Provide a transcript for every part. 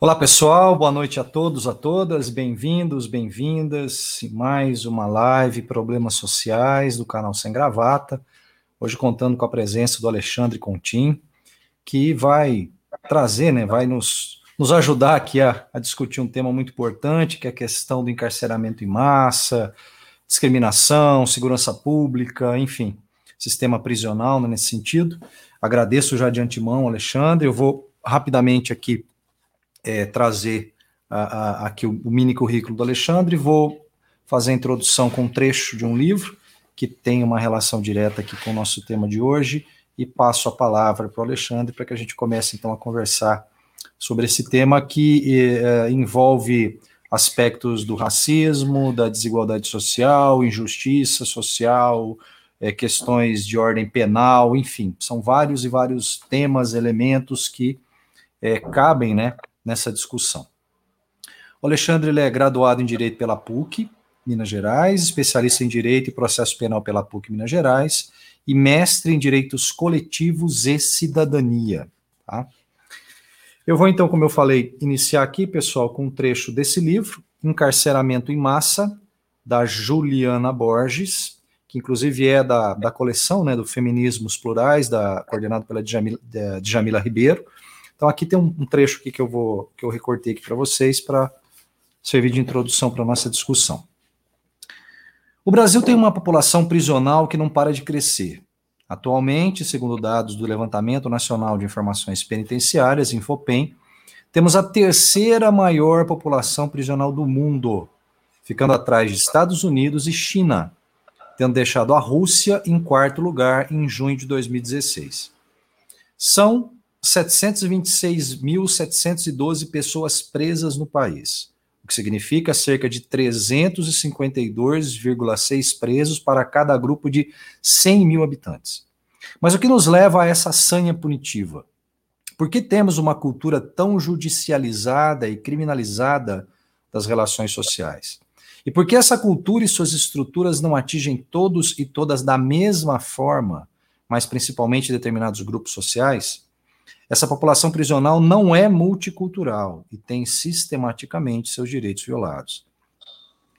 Olá pessoal, boa noite a todos, a todas, bem-vindos, bem-vindas em mais uma live Problemas Sociais do canal Sem Gravata. Hoje contando com a presença do Alexandre Contim, que vai trazer, né, vai nos, nos ajudar aqui a, a discutir um tema muito importante, que é a questão do encarceramento em massa, discriminação, segurança pública, enfim, sistema prisional né, nesse sentido. Agradeço já de antemão, Alexandre. Eu vou rapidamente aqui é, trazer aqui o, o, mini currículo do Alexandre, vou fazer a introdução com um trecho de um livro que tem uma relação direta aqui com o nosso tema de hoje e passo a palavra para o Alexandre para que a gente comece então a conversar sobre esse tema que é, envolve aspectos do racismo, da desigualdade social, injustiça social, é, questões de ordem penal, enfim, são vários e vários temas, elementos que é, cabem, né, nessa discussão. O Alexandre ele é graduado em Direito pela PUC, Minas Gerais, especialista em Direito e Processo Penal pela PUC, Minas Gerais, e mestre em Direitos Coletivos e Cidadania. Tá? Eu vou então, como eu falei, iniciar aqui, pessoal, com um trecho desse livro, Encarceramento em Massa, da Juliana Borges, que inclusive é da, da coleção né, do Feminismos Plurais, da, coordenado pela Djamila, Djamila Ribeiro, então aqui tem um, um trecho aqui que eu vou que eu recortei aqui para vocês para servir de introdução para nossa discussão. O Brasil tem uma população prisional que não para de crescer. Atualmente, segundo dados do Levantamento Nacional de Informações Penitenciárias, Infopem, temos a terceira maior população prisional do mundo, ficando atrás de Estados Unidos e China, tendo deixado a Rússia em quarto lugar em junho de 2016. São 726.712 pessoas presas no país, o que significa cerca de 352,6 presos para cada grupo de 100 mil habitantes. Mas o que nos leva a essa sanha punitiva? Por que temos uma cultura tão judicializada e criminalizada das relações sociais? E por que essa cultura e suas estruturas não atingem todos e todas da mesma forma, mas principalmente determinados grupos sociais? Essa população prisional não é multicultural e tem sistematicamente seus direitos violados.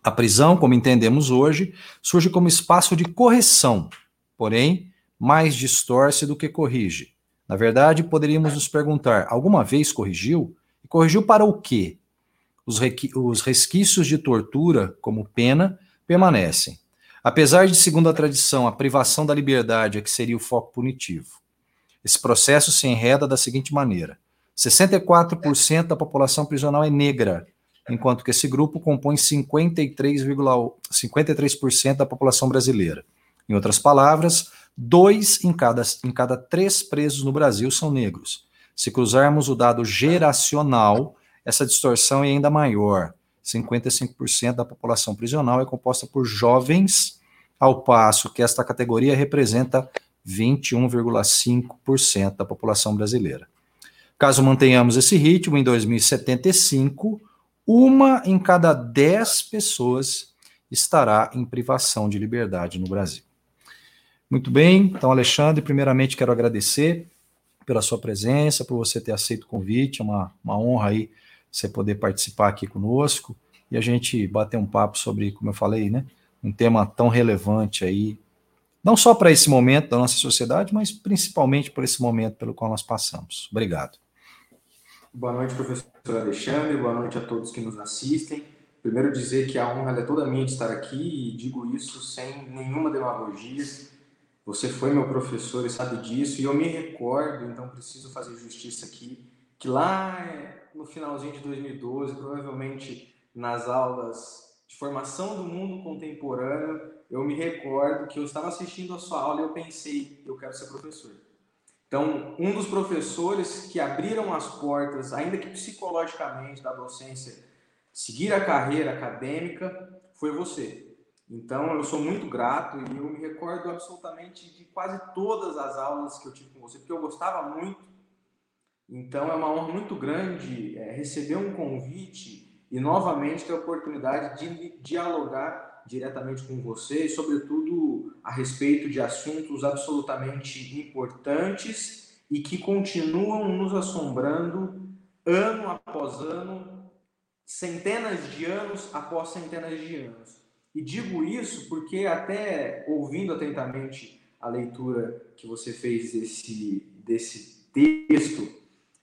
A prisão, como entendemos hoje, surge como espaço de correção, porém, mais distorce do que corrige. Na verdade, poderíamos nos perguntar: alguma vez corrigiu? E corrigiu para o quê? Os, os resquícios de tortura, como pena, permanecem. Apesar de, segundo a tradição, a privação da liberdade é que seria o foco punitivo. Esse processo se enreda da seguinte maneira: 64% da população prisional é negra, enquanto que esse grupo compõe 53,53% 53 da população brasileira. Em outras palavras, dois em cada, em cada três presos no Brasil são negros. Se cruzarmos o dado geracional, essa distorção é ainda maior. 55% da população prisional é composta por jovens, ao passo que esta categoria representa 21,5% da população brasileira. Caso mantenhamos esse ritmo, em 2075, uma em cada dez pessoas estará em privação de liberdade no Brasil. Muito bem, então, Alexandre, primeiramente quero agradecer pela sua presença, por você ter aceito o convite, é uma, uma honra aí você poder participar aqui conosco e a gente bater um papo sobre, como eu falei, né, um tema tão relevante aí não só para esse momento da nossa sociedade, mas principalmente por esse momento pelo qual nós passamos. Obrigado. Boa noite, professor Alexandre, boa noite a todos que nos assistem. Primeiro dizer que a honra é toda minha de estar aqui e digo isso sem nenhuma demagogia. Você foi meu professor e sabe disso, e eu me recordo, então preciso fazer justiça aqui, que lá no finalzinho de 2012, provavelmente nas aulas de formação do mundo contemporâneo, eu me recordo que eu estava assistindo a sua aula e eu pensei, eu quero ser professor. Então, um dos professores que abriram as portas, ainda que psicologicamente, da docência, seguir a carreira acadêmica, foi você. Então, eu sou muito grato e eu me recordo absolutamente de quase todas as aulas que eu tive com você, porque eu gostava muito. Então, é uma honra muito grande é, receber um convite e novamente ter a oportunidade de dialogar diretamente com você sobretudo, a respeito de assuntos absolutamente importantes e que continuam nos assombrando ano após ano, centenas de anos após centenas de anos. E digo isso porque, até ouvindo atentamente a leitura que você fez desse, desse texto,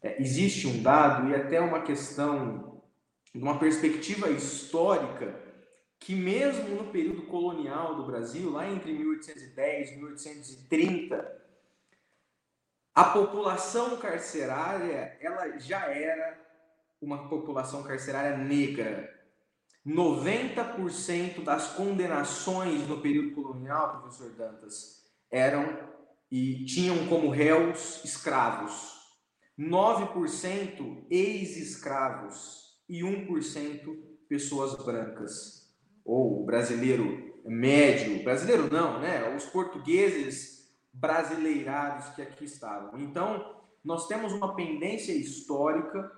é, existe um dado e até uma questão, uma perspectiva histórica, que mesmo no período colonial do Brasil, lá entre 1810 e 1830, a população carcerária ela já era uma população carcerária negra. 90% das condenações no período colonial, professor Dantas, eram e tinham como réus escravos. 9% ex-escravos e 1% pessoas brancas. Ou brasileiro médio, brasileiro não, né? Os portugueses brasileirados que aqui estavam. Então, nós temos uma pendência histórica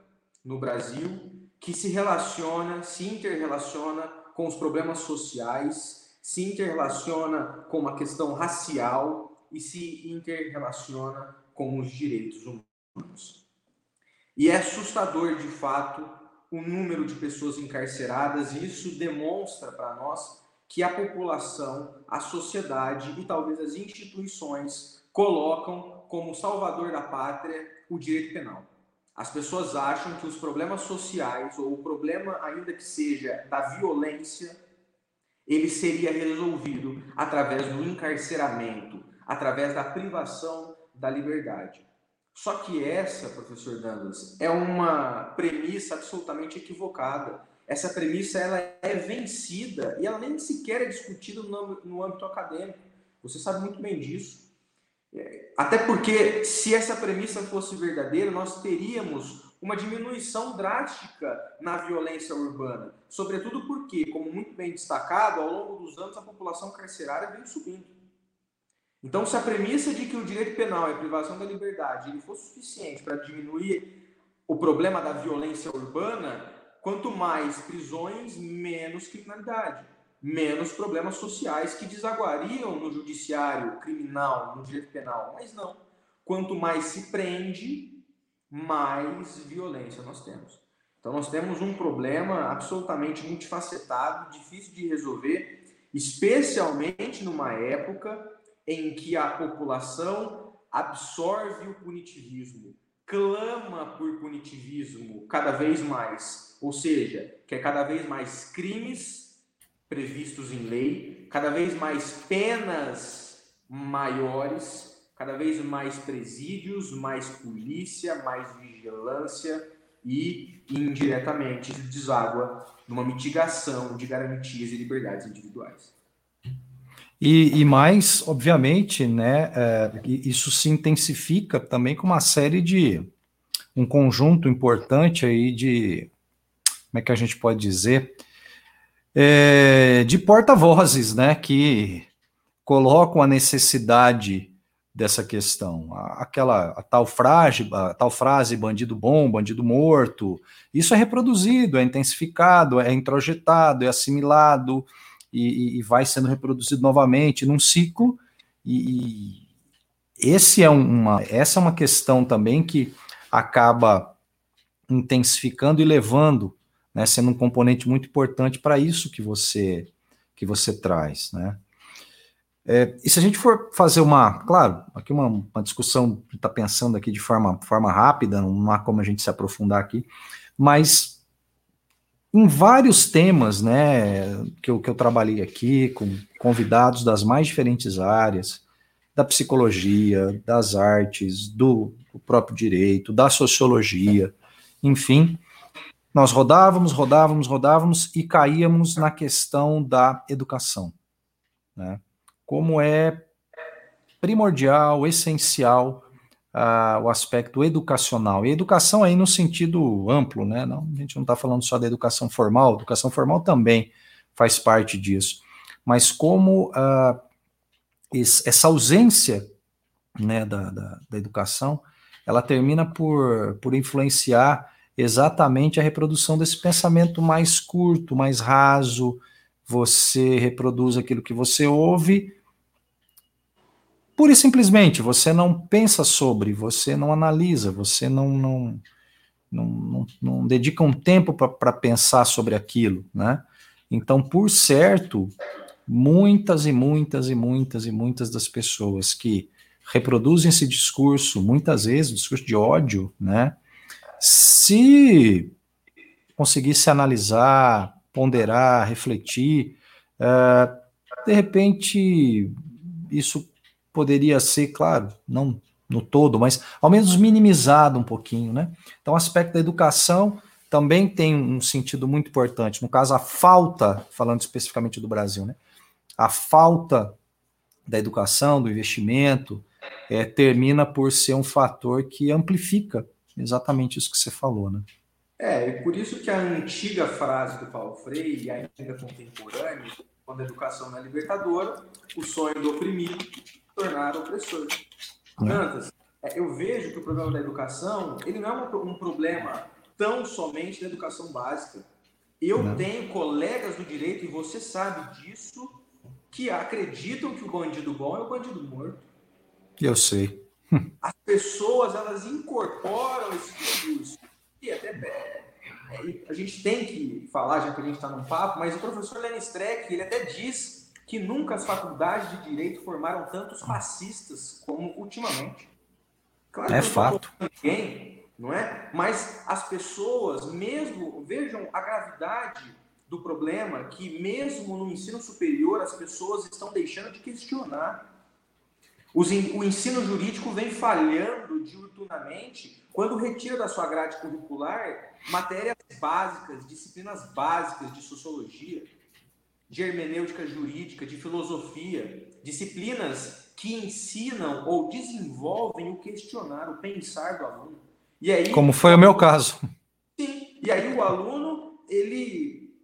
no Brasil que se relaciona, se interrelaciona com os problemas sociais, se interrelaciona com uma questão racial e se interrelaciona com os direitos humanos. E é assustador, de fato, o número de pessoas encarceradas, e isso demonstra para nós que a população, a sociedade e talvez as instituições colocam como salvador da pátria o direito penal. As pessoas acham que os problemas sociais, ou o problema, ainda que seja da violência, ele seria resolvido através do encarceramento, através da privação da liberdade. Só que essa, professor Dandas, é uma premissa absolutamente equivocada. Essa premissa ela é vencida e ela nem sequer é discutida no, no âmbito acadêmico. Você sabe muito bem disso. Até porque, se essa premissa fosse verdadeira, nós teríamos uma diminuição drástica na violência urbana. Sobretudo porque, como muito bem destacado, ao longo dos anos a população carcerária veio subindo. Então, se a premissa de que o direito penal e a privação da liberdade ele fosse suficiente para diminuir o problema da violência urbana, quanto mais prisões, menos criminalidade menos problemas sociais que desaguariam no judiciário criminal, no direito penal. Mas não. Quanto mais se prende, mais violência nós temos. Então nós temos um problema absolutamente multifacetado, difícil de resolver, especialmente numa época em que a população absorve o punitivismo, clama por punitivismo cada vez mais, ou seja, quer cada vez mais crimes previstos em lei, cada vez mais penas maiores, cada vez mais presídios, mais polícia, mais vigilância e indiretamente deságua numa mitigação de garantias e liberdades individuais. E, e mais, obviamente, né, é, isso se intensifica também com uma série de um conjunto importante aí de como é que a gente pode dizer é, de porta-vozes, né, que colocam a necessidade dessa questão. Aquela a tal, frase, a tal frase bandido bom, bandido morto, isso é reproduzido, é intensificado, é introjetado, é assimilado e, e vai sendo reproduzido novamente num ciclo. E, e esse é uma, essa é uma questão também que acaba intensificando e levando né, sendo um componente muito importante para isso que você que você traz, né? É, e se a gente for fazer uma, claro, aqui uma, uma discussão, está pensando aqui de forma, forma rápida, não há como a gente se aprofundar aqui, mas em vários temas, né, que eu, que eu trabalhei aqui, com convidados das mais diferentes áreas, da psicologia, das artes, do, do próprio direito, da sociologia, enfim, nós rodávamos, rodávamos, rodávamos e caíamos na questão da educação. Né? Como é primordial, essencial o aspecto educacional. E educação aí no sentido amplo, né? Não, a gente não está falando só da educação formal, educação formal também faz parte disso. Mas como uh, essa ausência né, da, da, da educação, ela termina por, por influenciar exatamente a reprodução desse pensamento mais curto, mais raso. Você reproduz aquilo que você ouve. Pura e simplesmente, você não pensa sobre, você não analisa, você não, não, não, não, não dedicam tempo para pensar sobre aquilo, né? Então, por certo, muitas e muitas e muitas e muitas das pessoas que reproduzem esse discurso, muitas vezes, discurso de ódio, né? Se conseguisse analisar, ponderar, refletir, uh, de repente isso poderia ser, claro, não no todo, mas ao menos minimizado um pouquinho, né? Então, o aspecto da educação também tem um sentido muito importante. No caso, a falta, falando especificamente do Brasil, né? A falta da educação, do investimento, é, termina por ser um fator que amplifica exatamente isso que você falou, né? É, e por isso que a antiga frase do Paulo Freire, ainda contemporânea, quando a educação não é libertadora, o sonho do oprimido tornar opressor. Tantas, é, eu vejo que o problema da educação, ele não é um, problema tão somente da educação básica. Eu não. tenho colegas do direito, e você sabe disso, que acreditam que o bandido bom é o bandido morto. Eu sei. As pessoas, elas incorporam esse discurso. E até é, a gente tem que falar, já que a gente está num papo, mas o professor Lenny Streck, ele até diz que nunca as faculdades de direito formaram tantos fascistas como ultimamente. Claro é fato. Ninguém, não é? Mas as pessoas, mesmo, vejam a gravidade do problema, que mesmo no ensino superior as pessoas estão deixando de questionar. O ensino jurídico vem falhando diuturnamente quando retira da sua grade curricular matérias básicas, disciplinas básicas de sociologia, de hermenêutica jurídica, de filosofia, disciplinas que ensinam ou desenvolvem o questionar, o pensar do aluno. E aí, Como foi o meu caso. Sim, e aí o aluno, ele,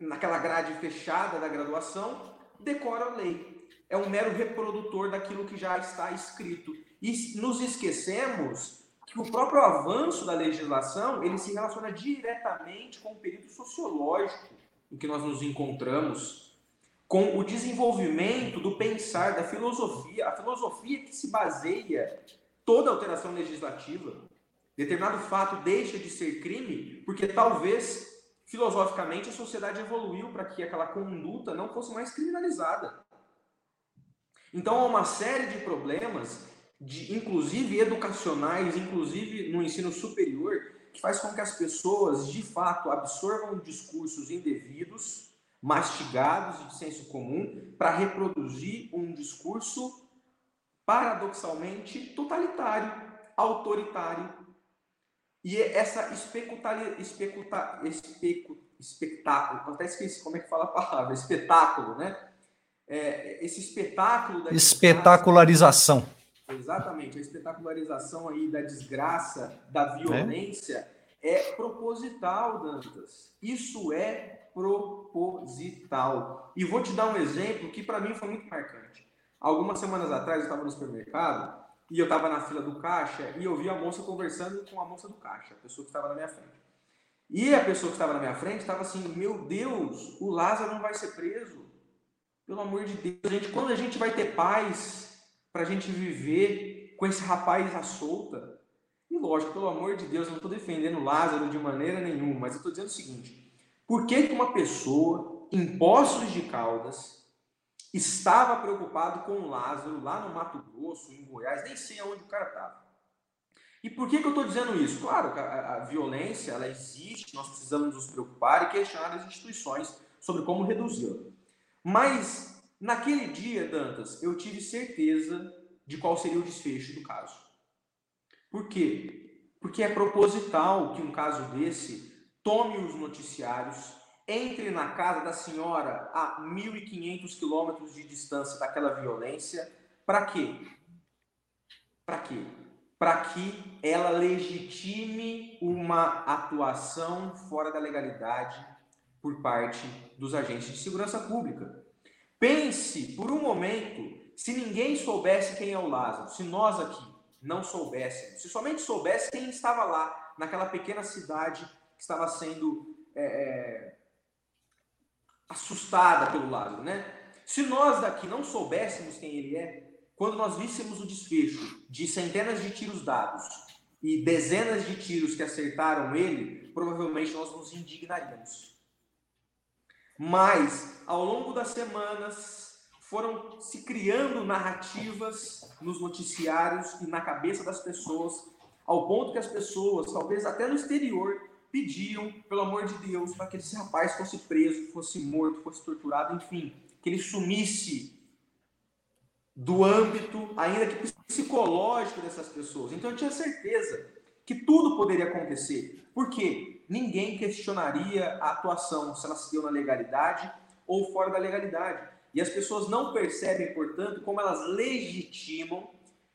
naquela grade fechada da graduação, decora a lei é um mero reprodutor daquilo que já está escrito. E nos esquecemos que o próprio avanço da legislação ele se relaciona diretamente com o período sociológico em que nós nos encontramos, com o desenvolvimento do pensar, da filosofia, a filosofia que se baseia toda alteração legislativa. Determinado fato deixa de ser crime porque talvez filosoficamente a sociedade evoluiu para que aquela conduta não fosse mais criminalizada. Então há uma série de problemas, de, inclusive educacionais, inclusive no ensino superior, que faz com que as pessoas, de fato, absorvam discursos indevidos, mastigados de senso comum, para reproduzir um discurso paradoxalmente totalitário, autoritário. E essa especutária, especuta, especu, espetáculo, até esqueci como é que fala a palavra, espetáculo, né? é, esse espetáculo da espetacularização. Exatamente, a espetacularização aí da desgraça, da violência é, é proposital, Dantas. Isso é proposital. E vou te dar um exemplo que para mim foi muito marcante. Algumas semanas atrás eu estava no supermercado e eu estava na fila do caixa e eu vi a moça conversando com a moça do caixa, a pessoa que estava na minha frente. E a pessoa que estava na minha frente estava assim: Meu Deus, o Lázaro não vai ser preso. Pelo amor de Deus, gente, quando a gente vai ter paz para a gente viver com esse rapaz à solta? E lógico, pelo amor de Deus, eu não estou defendendo Lázaro de maneira nenhuma, mas eu estou dizendo o seguinte: por que, que uma pessoa em Poços de Caldas estava preocupado com Lázaro lá no Mato Grosso, em Goiás, nem sei aonde o cara estava? E por que, que eu estou dizendo isso? Claro a, a, violência ela existe, nós precisamos nos preocupar e questionar as instituições sobre como reduzi-la. Mas naquele dia, Dantas, eu tive certeza de qual seria o desfecho do caso. Por quê? Porque é proposital que um caso desse tome os noticiários, entre na casa da senhora a 1.500 quilômetros de distância daquela violência. Para quê? Para quê? Para que ela legitime uma atuação fora da legalidade por parte dos agentes de segurança pública. Pense por um momento se ninguém soubesse quem é o Lázaro, se nós aqui não soubéssemos, se somente soubesse quem estava lá, naquela pequena cidade que estava sendo é, é, assustada pelo Lázaro, né? Se nós daqui não soubéssemos quem ele é, quando nós víssemos o desfecho de centenas de tiros dados e dezenas de tiros que acertaram ele, provavelmente nós nos indignaríamos. Mas, ao longo das semanas, foram se criando narrativas nos noticiários e na cabeça das pessoas, ao ponto que as pessoas, talvez até no exterior, pediam, pelo amor de Deus, para que esse rapaz fosse preso, fosse morto, fosse torturado, enfim, que ele sumisse do âmbito, ainda que psicológico dessas pessoas. Então eu tinha certeza que tudo poderia acontecer. Por quê? Ninguém questionaria a atuação, se ela se deu na legalidade ou fora da legalidade. E as pessoas não percebem, portanto, como elas legitimam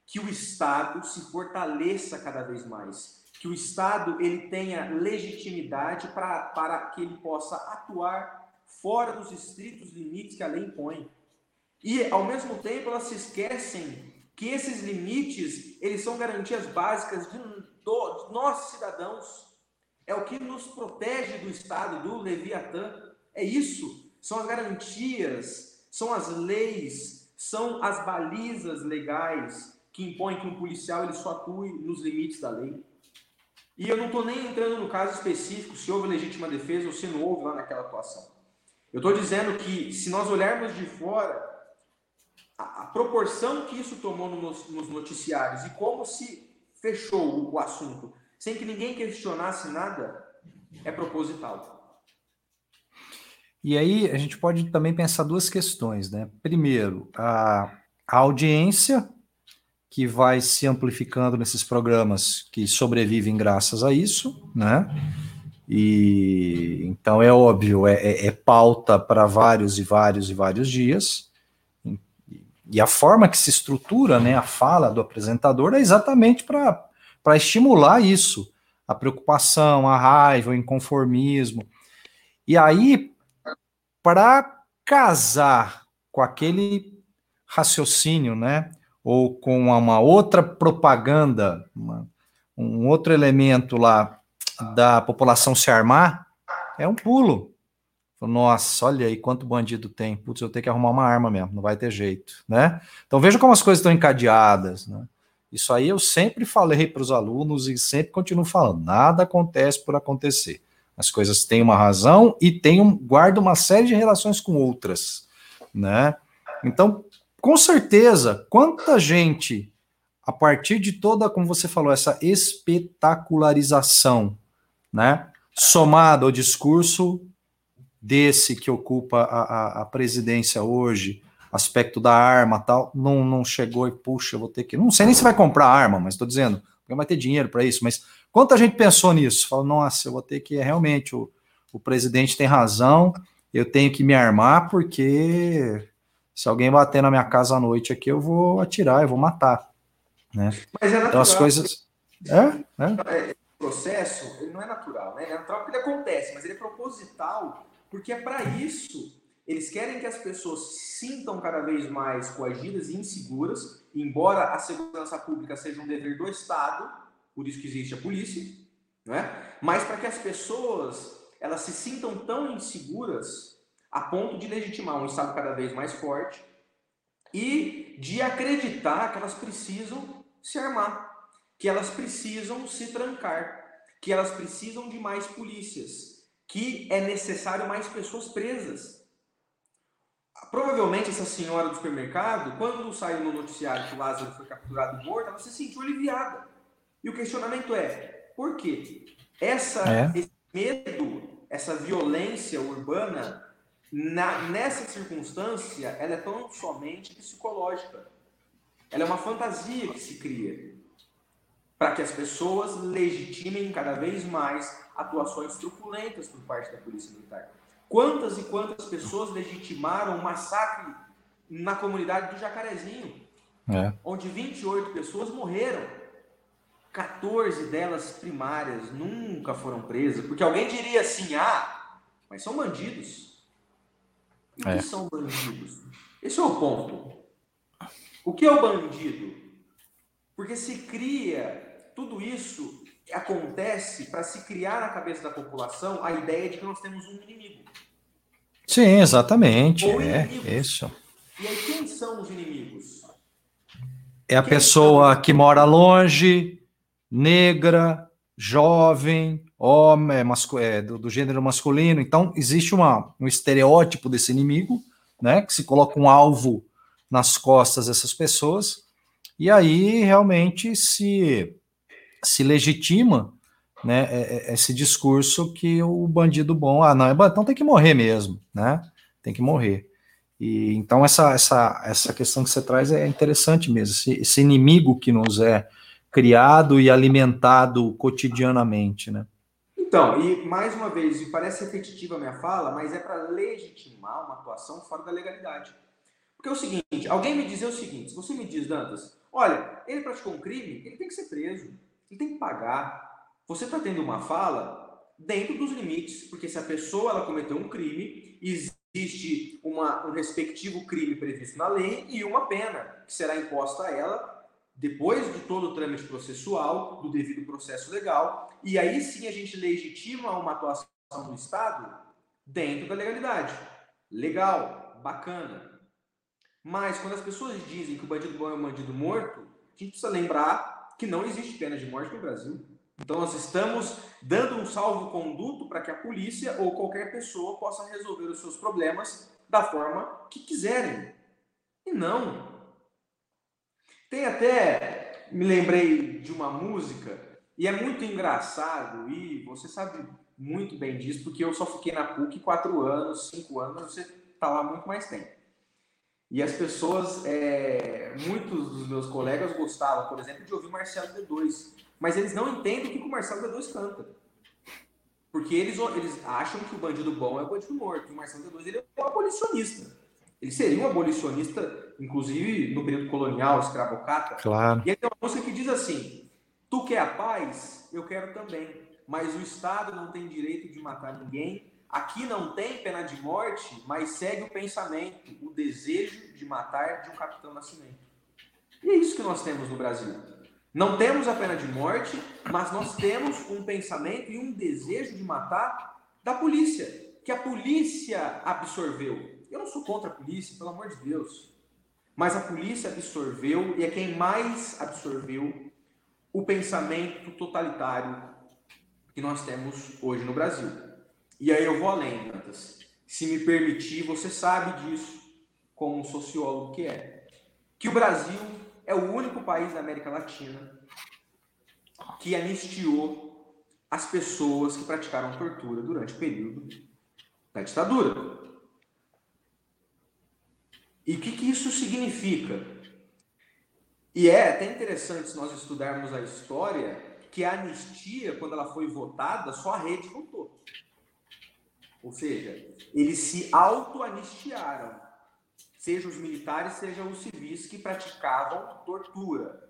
que o Estado se fortaleça cada vez mais. Que o Estado ele tenha legitimidade pra, para que ele possa atuar fora dos estritos limites que a lei impõe. E, ao mesmo tempo, elas se esquecem que esses limites, eles são garantias básicas de, do, de nós, cidadãos. É o que nos protege do Estado, do Leviatã. É isso. São as garantias, são as leis, são as balizas legais que impõem que um policial ele só atue nos limites da lei. E eu não estou nem entrando no caso específico, se houve legítima defesa ou se não houve lá naquela atuação. Eu estou dizendo que se nós olharmos de fora, a, a proporção que isso tomou nos, nos noticiários e como se fechou o, o assunto sem que ninguém questionasse nada é proposital. E aí a gente pode também pensar duas questões, né? Primeiro, a, a audiência que vai se amplificando nesses programas que sobrevivem graças a isso, né? E então é óbvio, é, é, é pauta para vários e vários e vários dias. E a forma que se estrutura né, a fala do apresentador é exatamente para estimular isso, a preocupação, a raiva, o inconformismo. E aí, para casar com aquele raciocínio, né, ou com uma outra propaganda, uma, um outro elemento lá da população se armar, é um pulo. Nossa, olha aí quanto bandido tem. Putz, eu tenho que arrumar uma arma mesmo, não vai ter jeito, né? Então veja como as coisas estão encadeadas, né? Isso aí eu sempre falei para os alunos e sempre continuo falando. Nada acontece por acontecer. As coisas têm uma razão e tem um, guardam uma série de relações com outras, né? Então, com certeza, quanta gente, a partir de toda, como você falou, essa espetacularização, né? Somada ao discurso desse que ocupa a, a, a, presidência hoje, aspecto da arma tal, não, não chegou e puxa, eu vou ter que. Não sei nem se vai comprar arma, mas estou dizendo, porque vai ter dinheiro para isso. Mas quanta gente pensou nisso? Falou, nossa, eu vou ter que. Realmente, o, o presidente tem razão, eu tenho que me armar, porque se alguém bater na minha casa à noite aqui, eu vou atirar, eu vou matar. Né? Mas é natural. Então as coisas. É, é. é processo, ele não é natural, né? Ele é natural porque ele acontece, mas ele é proposital porque é para isso. Eles querem que as pessoas se sintam cada vez mais coagidas e inseguras, embora a segurança pública seja um dever do Estado, por isso que existe a polícia, né? mas para que as pessoas elas se sintam tão inseguras a ponto de legitimar um Estado cada vez mais forte e de acreditar que elas precisam se armar, que elas precisam se trancar, que elas precisam de mais polícias, que é necessário mais pessoas presas. Provavelmente essa senhora do supermercado, quando saiu no noticiário que o Lázaro foi capturado morto, ela se sentiu aliviada. E o questionamento é, por quê? Essa, é. Esse medo, essa violência urbana, na, nessa circunstância, ela é tão somente psicológica. Ela é uma fantasia que se cria para que as pessoas legitimem cada vez mais atuações truculentas por parte da Polícia Militar. Quantas e quantas pessoas legitimaram o massacre na comunidade do Jacarezinho, é. onde 28 pessoas morreram. 14 delas primárias nunca foram presas, porque alguém diria assim: ah, mas são bandidos. E é. que são bandidos? Esse é o ponto. O que é o bandido? Porque se cria tudo isso acontece para se criar na cabeça da população a ideia de que nós temos um inimigo. Sim, exatamente. Ou é isso. E aí, quem são os inimigos? É a quem pessoa são? que mora longe, negra, jovem, homem, é, é, do, do, gênero masculino. Então, existe uma, um estereótipo desse inimigo, né? Que se coloca um alvo nas costas dessas pessoas, e aí realmente se, se legitima né, é, esse discurso que o bandido bom, ah, não, é então tem que morrer mesmo, né? Tem que morrer. E então essa, essa, essa questão que você traz é interessante mesmo, esse, esse inimigo que nos é criado e alimentado cotidianamente, né? Então, e mais uma vez, e parece repetitiva a minha fala, mas é para legitimar uma atuação fora da legalidade. Porque é o seguinte, alguém me dizer o seguinte, se você me diz, Dantas, olha, ele praticou um crime, ele tem que ser preso, ele tem que pagar. Você está tendo uma fala dentro dos limites, porque se a pessoa ela cometeu um crime, existe uma, um respectivo crime previsto na lei e uma pena que será imposta a ela depois de todo o trâmite processual, do devido processo legal, e aí sim a gente legitima uma atuação do Estado dentro da legalidade. Legal, bacana. Mas quando as pessoas dizem que o bandido bom é um bandido morto, a gente precisa lembrar que não existe pena de morte no Brasil. Então, nós estamos dando um salvo-conduto para que a polícia ou qualquer pessoa possa resolver os seus problemas da forma que quiserem. E não. Tem até, me lembrei de uma música, e é muito engraçado, e você sabe muito bem disso, porque eu só fiquei na PUC quatro anos, cinco anos, você está lá muito mais tempo. E as pessoas, é, muitos dos meus colegas gostavam, por exemplo, de ouvir Marcelo D2 mas eles não entendem o que o Marcelo D2 canta. Porque eles, eles acham que o bandido bom é o bandido morto. E o Marcelo D2 ele é um abolicionista. Ele seria um abolicionista, inclusive no período colonial, escravocata. Claro. E aí tem uma música que diz assim: Tu quer a paz? Eu quero também. Mas o Estado não tem direito de matar ninguém. Aqui não tem pena de morte, mas segue o pensamento, desejo de matar de um capitão nascimento. E é isso que nós temos no Brasil. Não temos a pena de morte, mas nós temos um pensamento e um desejo de matar da polícia, que a polícia absorveu. Eu não sou contra a polícia, pelo amor de Deus. Mas a polícia absorveu e é quem mais absorveu o pensamento totalitário que nós temos hoje no Brasil. E aí eu vou além, Dantas. Se me permitir, você sabe disso, como um sociólogo que é. Que o Brasil é o único país da América Latina que anistiou as pessoas que praticaram tortura durante o período da ditadura. E o que, que isso significa? E é até interessante se nós estudarmos a história que a anistia, quando ela foi votada, só a rede votou. Ou seja, eles se auto-anistiaram seja os militares, seja os civis que praticavam tortura,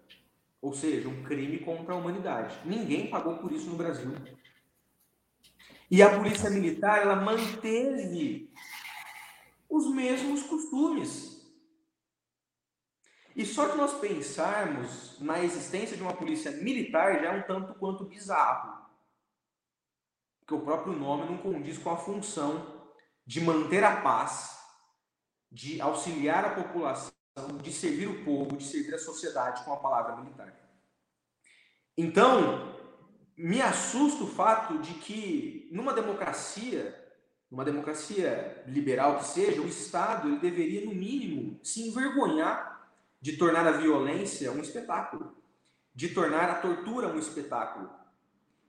ou seja, um crime contra a humanidade. Ninguém pagou por isso no Brasil. E a polícia militar, ela manteve os mesmos costumes. E só que nós pensarmos na existência de uma polícia militar já é um tanto quanto bizarro. Porque o próprio nome não condiz com a função de manter a paz de auxiliar a população, de servir o povo, de servir a sociedade com a palavra militar. Então, me assusta o fato de que numa democracia, numa democracia liberal que seja, o Estado ele deveria no mínimo se envergonhar de tornar a violência um espetáculo, de tornar a tortura um espetáculo.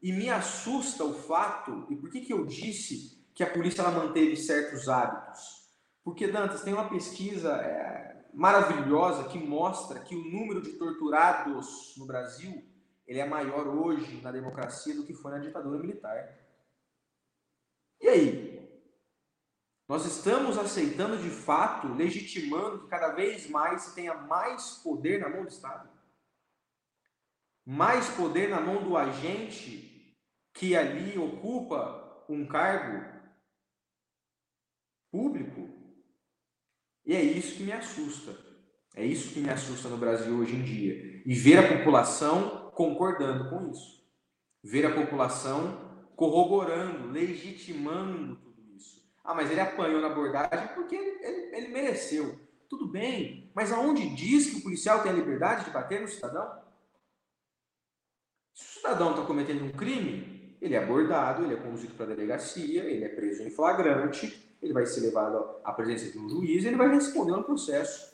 E me assusta o fato, e por que, que eu disse que a polícia ela manteve certos hábitos? Porque, Dantas, tem uma pesquisa é, maravilhosa que mostra que o número de torturados no Brasil ele é maior hoje na democracia do que foi na ditadura militar. E aí? Nós estamos aceitando de fato, legitimando que cada vez mais se tenha mais poder na mão do Estado? Mais poder na mão do agente que ali ocupa um cargo E é isso que me assusta. É isso que me assusta no Brasil hoje em dia. E ver a população concordando com isso. Ver a população corroborando, legitimando tudo isso. Ah, mas ele apanhou na abordagem porque ele, ele, ele mereceu. Tudo bem, mas aonde diz que o policial tem a liberdade de bater no cidadão? Se o cidadão está cometendo um crime, ele é abordado, ele é conduzido para a delegacia, ele é preso em flagrante, ele vai ser levado à presença de um juiz e ele vai responder no processo.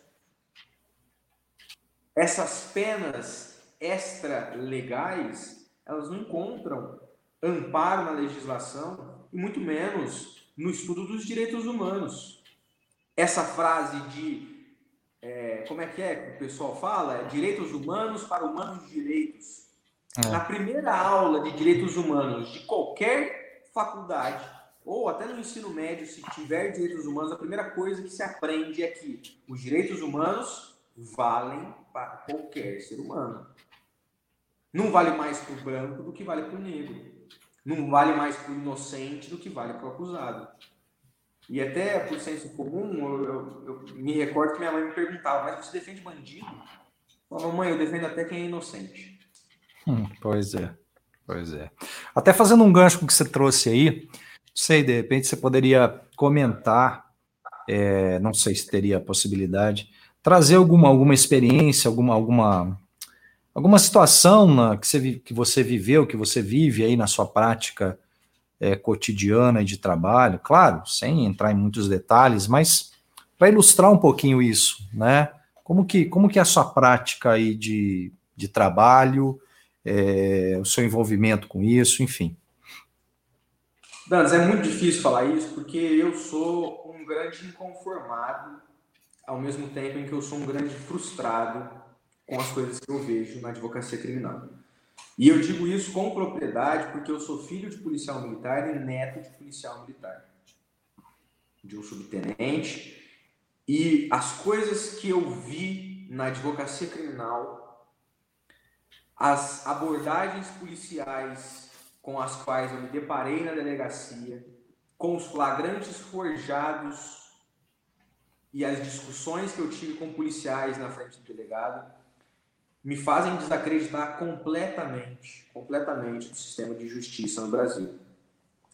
Essas penas extra-legais, elas não encontram amparo na legislação e muito menos no estudo dos direitos humanos. Essa frase de, é, como é que é que o pessoal fala? É direitos humanos para humanos direitos. É. Na primeira aula de direitos humanos de qualquer faculdade, ou até no ensino médio, se tiver direitos humanos, a primeira coisa que se aprende é que os direitos humanos valem para qualquer ser humano. Não vale mais para o branco do que vale para o negro não vale mais para o inocente do que vale para o acusado. E até por senso comum, eu, eu, eu, me recordo que minha mãe me perguntava, mas você defende bandido? Eu falava, mãe, eu defendo até quem é inocente. Hum, pois é, pois é. Até fazendo um gancho com o que você trouxe aí, sei, de repente você poderia comentar, é, não sei se teria possibilidade, trazer alguma, alguma experiência, alguma, alguma alguma situação na, que, você, que você viveu, que você vive aí na sua prática é, cotidiana e de trabalho, claro, sem entrar em muitos detalhes, mas para ilustrar um pouquinho isso, né? Como que, como que é a sua prática aí de, de trabalho, é, o seu envolvimento com isso, enfim. Danos, é muito difícil falar isso porque eu sou um grande inconformado, ao mesmo tempo em que eu sou um grande frustrado com as coisas que eu vejo na advocacia criminal. E eu digo isso com propriedade porque eu sou filho de policial militar e neto de policial militar, de um subtenente. E as coisas que eu vi na advocacia criminal, as abordagens policiais com as quais eu me deparei na delegacia, com os flagrantes forjados e as discussões que eu tive com policiais na frente do delegado, me fazem desacreditar completamente, completamente do sistema de justiça no Brasil.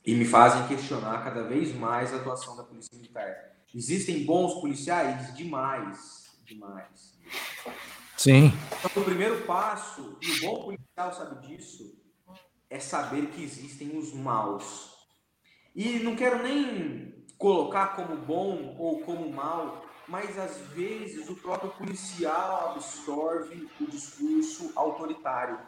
E me fazem questionar cada vez mais a atuação da Polícia Militar. Existem bons policiais? Demais, demais. Sim. Então, o primeiro passo, e o bom policial sabe disso, é saber que existem os maus. E não quero nem colocar como bom ou como mal, mas às vezes o próprio policial absorve o discurso autoritário.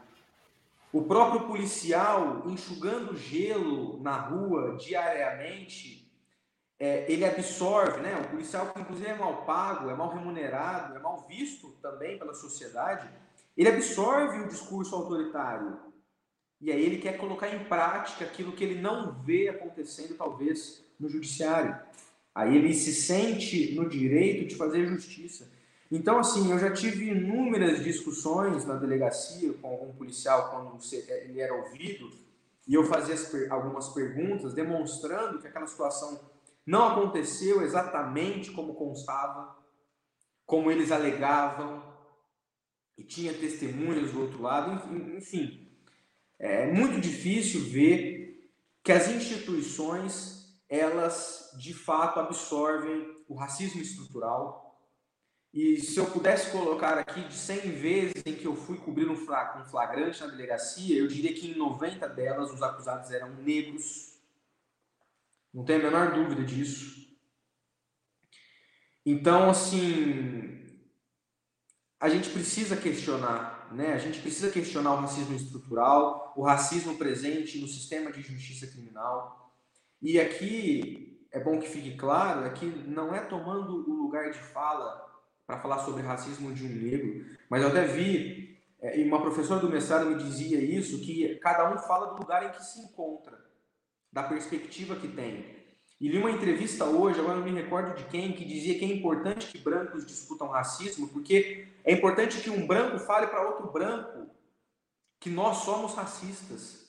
O próprio policial, enxugando gelo na rua diariamente, é, ele absorve, né? O policial que inclusive é mal pago, é mal remunerado, é mal visto também pela sociedade, ele absorve o discurso autoritário. E aí ele quer colocar em prática aquilo que ele não vê acontecendo, talvez, no judiciário. Aí ele se sente no direito de fazer justiça. Então, assim, eu já tive inúmeras discussões na delegacia com algum policial quando ele era ouvido e eu fazia algumas perguntas demonstrando que aquela situação não aconteceu exatamente como constava, como eles alegavam, e tinha testemunhas do outro lado, enfim. É muito difícil ver que as instituições elas de fato absorvem o racismo estrutural. E se eu pudesse colocar aqui de 100 vezes em que eu fui cobrir um flagrante na delegacia, eu diria que em 90 delas os acusados eram negros. Não tenho a menor dúvida disso. Então, assim, a gente precisa questionar, né? A gente precisa questionar o racismo estrutural, o racismo presente no sistema de justiça criminal. E aqui é bom que fique claro, é que não é tomando o lugar de fala para falar sobre racismo de um negro, mas eu até vi, é, e uma professora do mestrado me dizia isso, que cada um fala do lugar em que se encontra, da perspectiva que tem. E li uma entrevista hoje, agora não me recordo de quem, que dizia que é importante que brancos discutam racismo, porque é importante que um branco fale para outro branco que nós somos racistas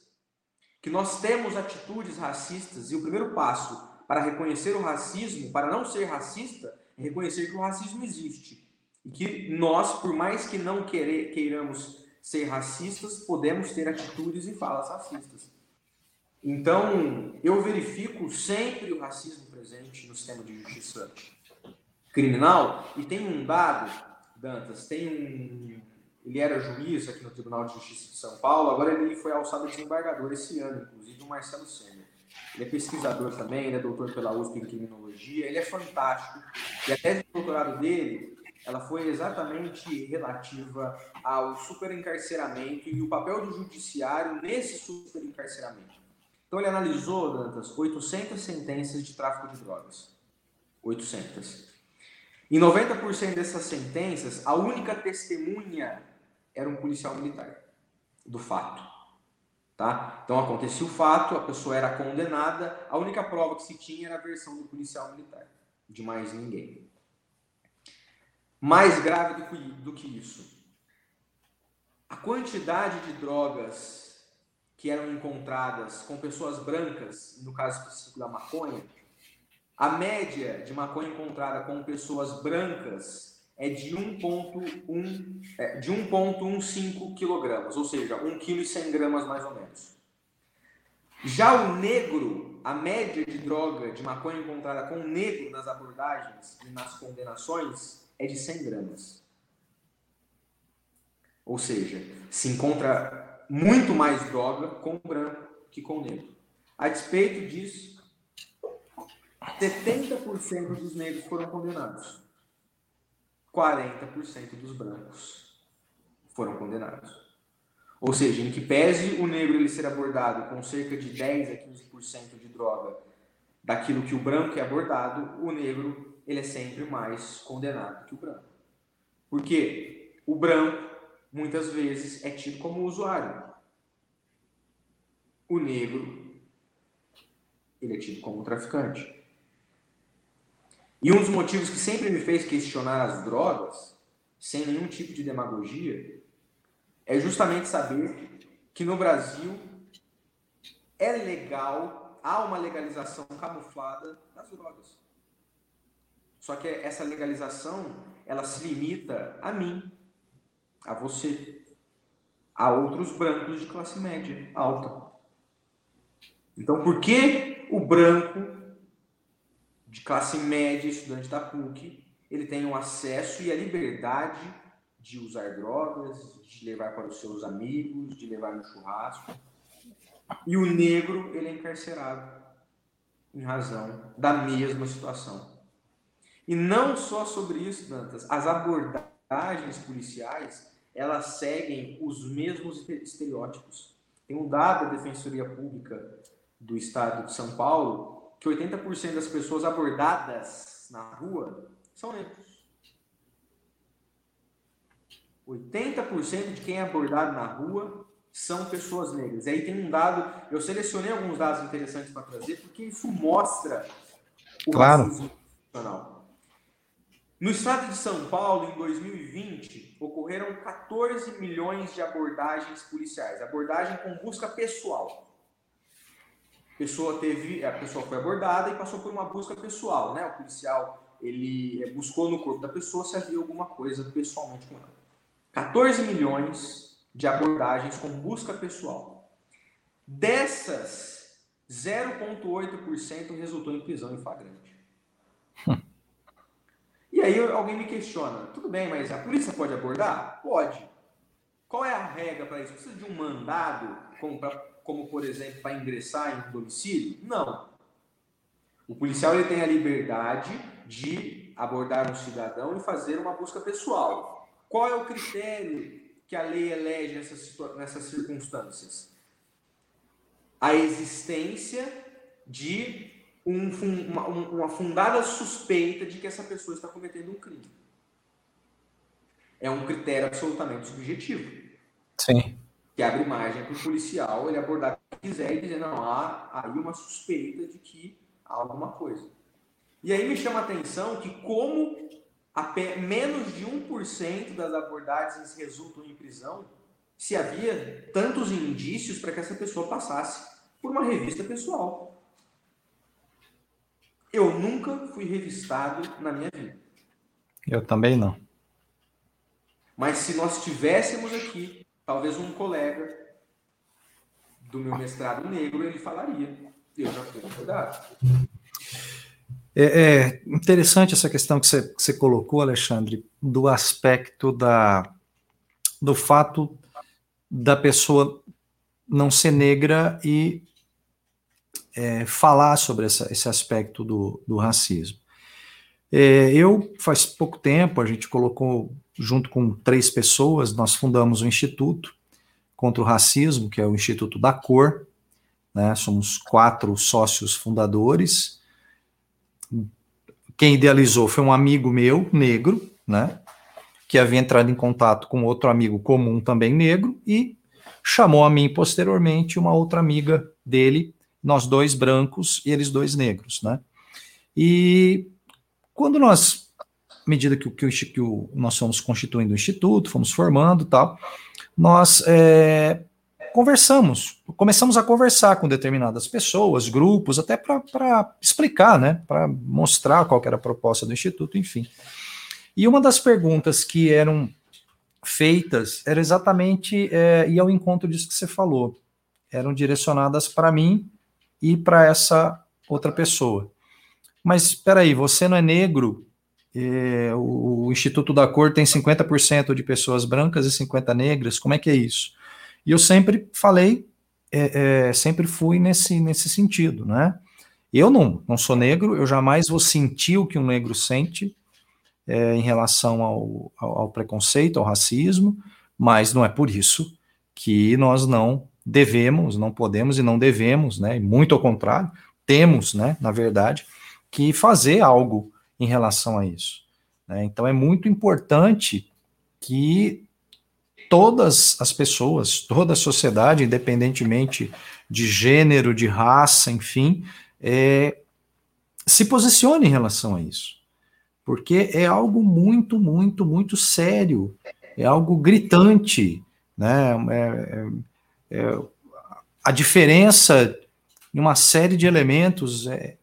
que nós temos atitudes racistas e o primeiro passo para reconhecer o racismo, para não ser racista, é reconhecer que o racismo existe. E que nós, por mais que não querer, queiramos ser racistas, podemos ter atitudes e falas racistas. Então, eu verifico sempre o racismo presente no sistema de justiça criminal e tem um dado, Dantas, tem um ele era juiz aqui no Tribunal de Justiça de São Paulo, agora ele foi alçado desembargador esse ano, inclusive o Marcelo Senna. Ele é pesquisador também, ele é doutor pela USP em criminologia, ele é fantástico. E a tese de doutorado dele, ela foi exatamente relativa ao superencarceramento e o papel do judiciário nesse superencarceramento. Então ele analisou, Dantas, 800 sentenças de tráfico de drogas. 800. Em 90% dessas sentenças, a única testemunha era um policial militar do fato. Tá? Então acontecia o fato, a pessoa era condenada, a única prova que se tinha era a versão do policial militar, de mais ninguém. Mais grave do que, do que isso, a quantidade de drogas que eram encontradas com pessoas brancas, no caso específico da maconha, a média de maconha encontrada com pessoas brancas é de 1,15 é, de 1,15 kg, ou seja, 1,1 kg mais ou menos. Já o negro, a média de droga de maconha encontrada com negro nas abordagens e nas condenações é de 100 gramas. Ou seja, se encontra muito mais droga com branco que com negro. A despeito disso, 70% dos negros foram condenados. 40% dos brancos foram condenados. Ou seja, em que pese o negro ele ser abordado com cerca de 10 a 15% de droga daquilo que o branco é abordado, o negro ele é sempre mais condenado que o branco. Porque o branco muitas vezes é tido como usuário. O negro ele é tido como traficante. E um dos motivos que sempre me fez questionar as drogas, sem nenhum tipo de demagogia, é justamente saber que no Brasil é legal, há uma legalização camuflada das drogas. Só que essa legalização, ela se limita a mim, a você, a outros brancos de classe média alta. Então, por que o branco de classe média, estudante da PUC, ele tem o acesso e a liberdade de usar drogas, de levar para os seus amigos, de levar no churrasco. E o negro, ele é encarcerado em razão da mesma situação. E não só sobre isso, Dantas, as abordagens policiais, elas seguem os mesmos estereótipos. Tem um dado da Defensoria Pública do Estado de São Paulo que 80% das pessoas abordadas na rua são negros. 80% de quem é abordado na rua são pessoas negras. E aí tem um dado, eu selecionei alguns dados interessantes para trazer, porque isso mostra o claro. racismo institucional. No estado de São Paulo, em 2020, ocorreram 14 milhões de abordagens policiais, abordagem com busca pessoal pessoa teve, a pessoa foi abordada e passou por uma busca pessoal, né? O policial ele buscou no corpo da pessoa se havia alguma coisa pessoalmente com ela. 14 milhões de abordagens com busca pessoal. Dessas, 0,8% resultou em prisão em flagrante. aí alguém me questiona, tudo bem, mas a polícia pode abordar? Pode. Qual é a regra para isso? Precisa de um mandado como para como por exemplo para ingressar em um domicílio? Não. O policial ele tem a liberdade de abordar um cidadão e fazer uma busca pessoal. Qual é o critério que a lei elege nessas, nessas circunstâncias? A existência de um, uma, uma fundada suspeita de que essa pessoa está cometendo um crime. É um critério absolutamente subjetivo. Sim que abre margem para o policial ele abordar o que quiser e dizer, não, há aí uma suspeita de que há alguma coisa. E aí me chama a atenção que como menos de 1% das abordagens resultam em prisão, se havia tantos indícios para que essa pessoa passasse por uma revista pessoal. Eu nunca fui revistado na minha vida. Eu também não. Mas se nós tivéssemos aqui talvez um colega do meu mestrado negro ele falaria. Eu já fui cuidado. É, é, interessante essa questão que você, que você colocou, Alexandre, do aspecto da, do fato da pessoa não ser negra e é, falar sobre essa, esse aspecto do, do racismo. É, eu, faz pouco tempo, a gente colocou, junto com três pessoas, nós fundamos um instituto contra o racismo, que é o Instituto da Cor, né? somos quatro sócios fundadores. Quem idealizou foi um amigo meu, negro, né? que havia entrado em contato com outro amigo comum também negro, e chamou a mim posteriormente uma outra amiga dele, nós dois brancos e eles dois negros, né? E quando nós, à medida que, que, que o, nós fomos constituindo o instituto, fomos formando tal, nós é, conversamos, começamos a conversar com determinadas pessoas, grupos, até para explicar, né, para mostrar qual era a proposta do instituto, enfim. E uma das perguntas que eram feitas era exatamente é, ir ao encontro disso que você falou. Eram direcionadas para mim e para essa outra pessoa. Mas espera aí, você não é negro? É, o, Instituto da Cor tem 50% de pessoas brancas e 50 negras. Como é que é isso? E eu sempre falei, é, é, sempre fui nesse, nesse sentido, né? Eu não, não sou negro, eu jamais vou sentir o que um negro sente, é, em relação ao, ao, ao, preconceito, ao racismo, mas não é por isso que nós não devemos, não podemos e não devemos, né? Muito ao contrário, temos, né, na verdade, que fazer algo em relação a isso. Né? Então é muito importante que todas as pessoas, toda a sociedade, independentemente de gênero, de raça, enfim, é, se posicione em relação a isso porque é algo muito, muito, muito sério, é algo gritante, né? É, é, é, a diferença em uma série de elementos é,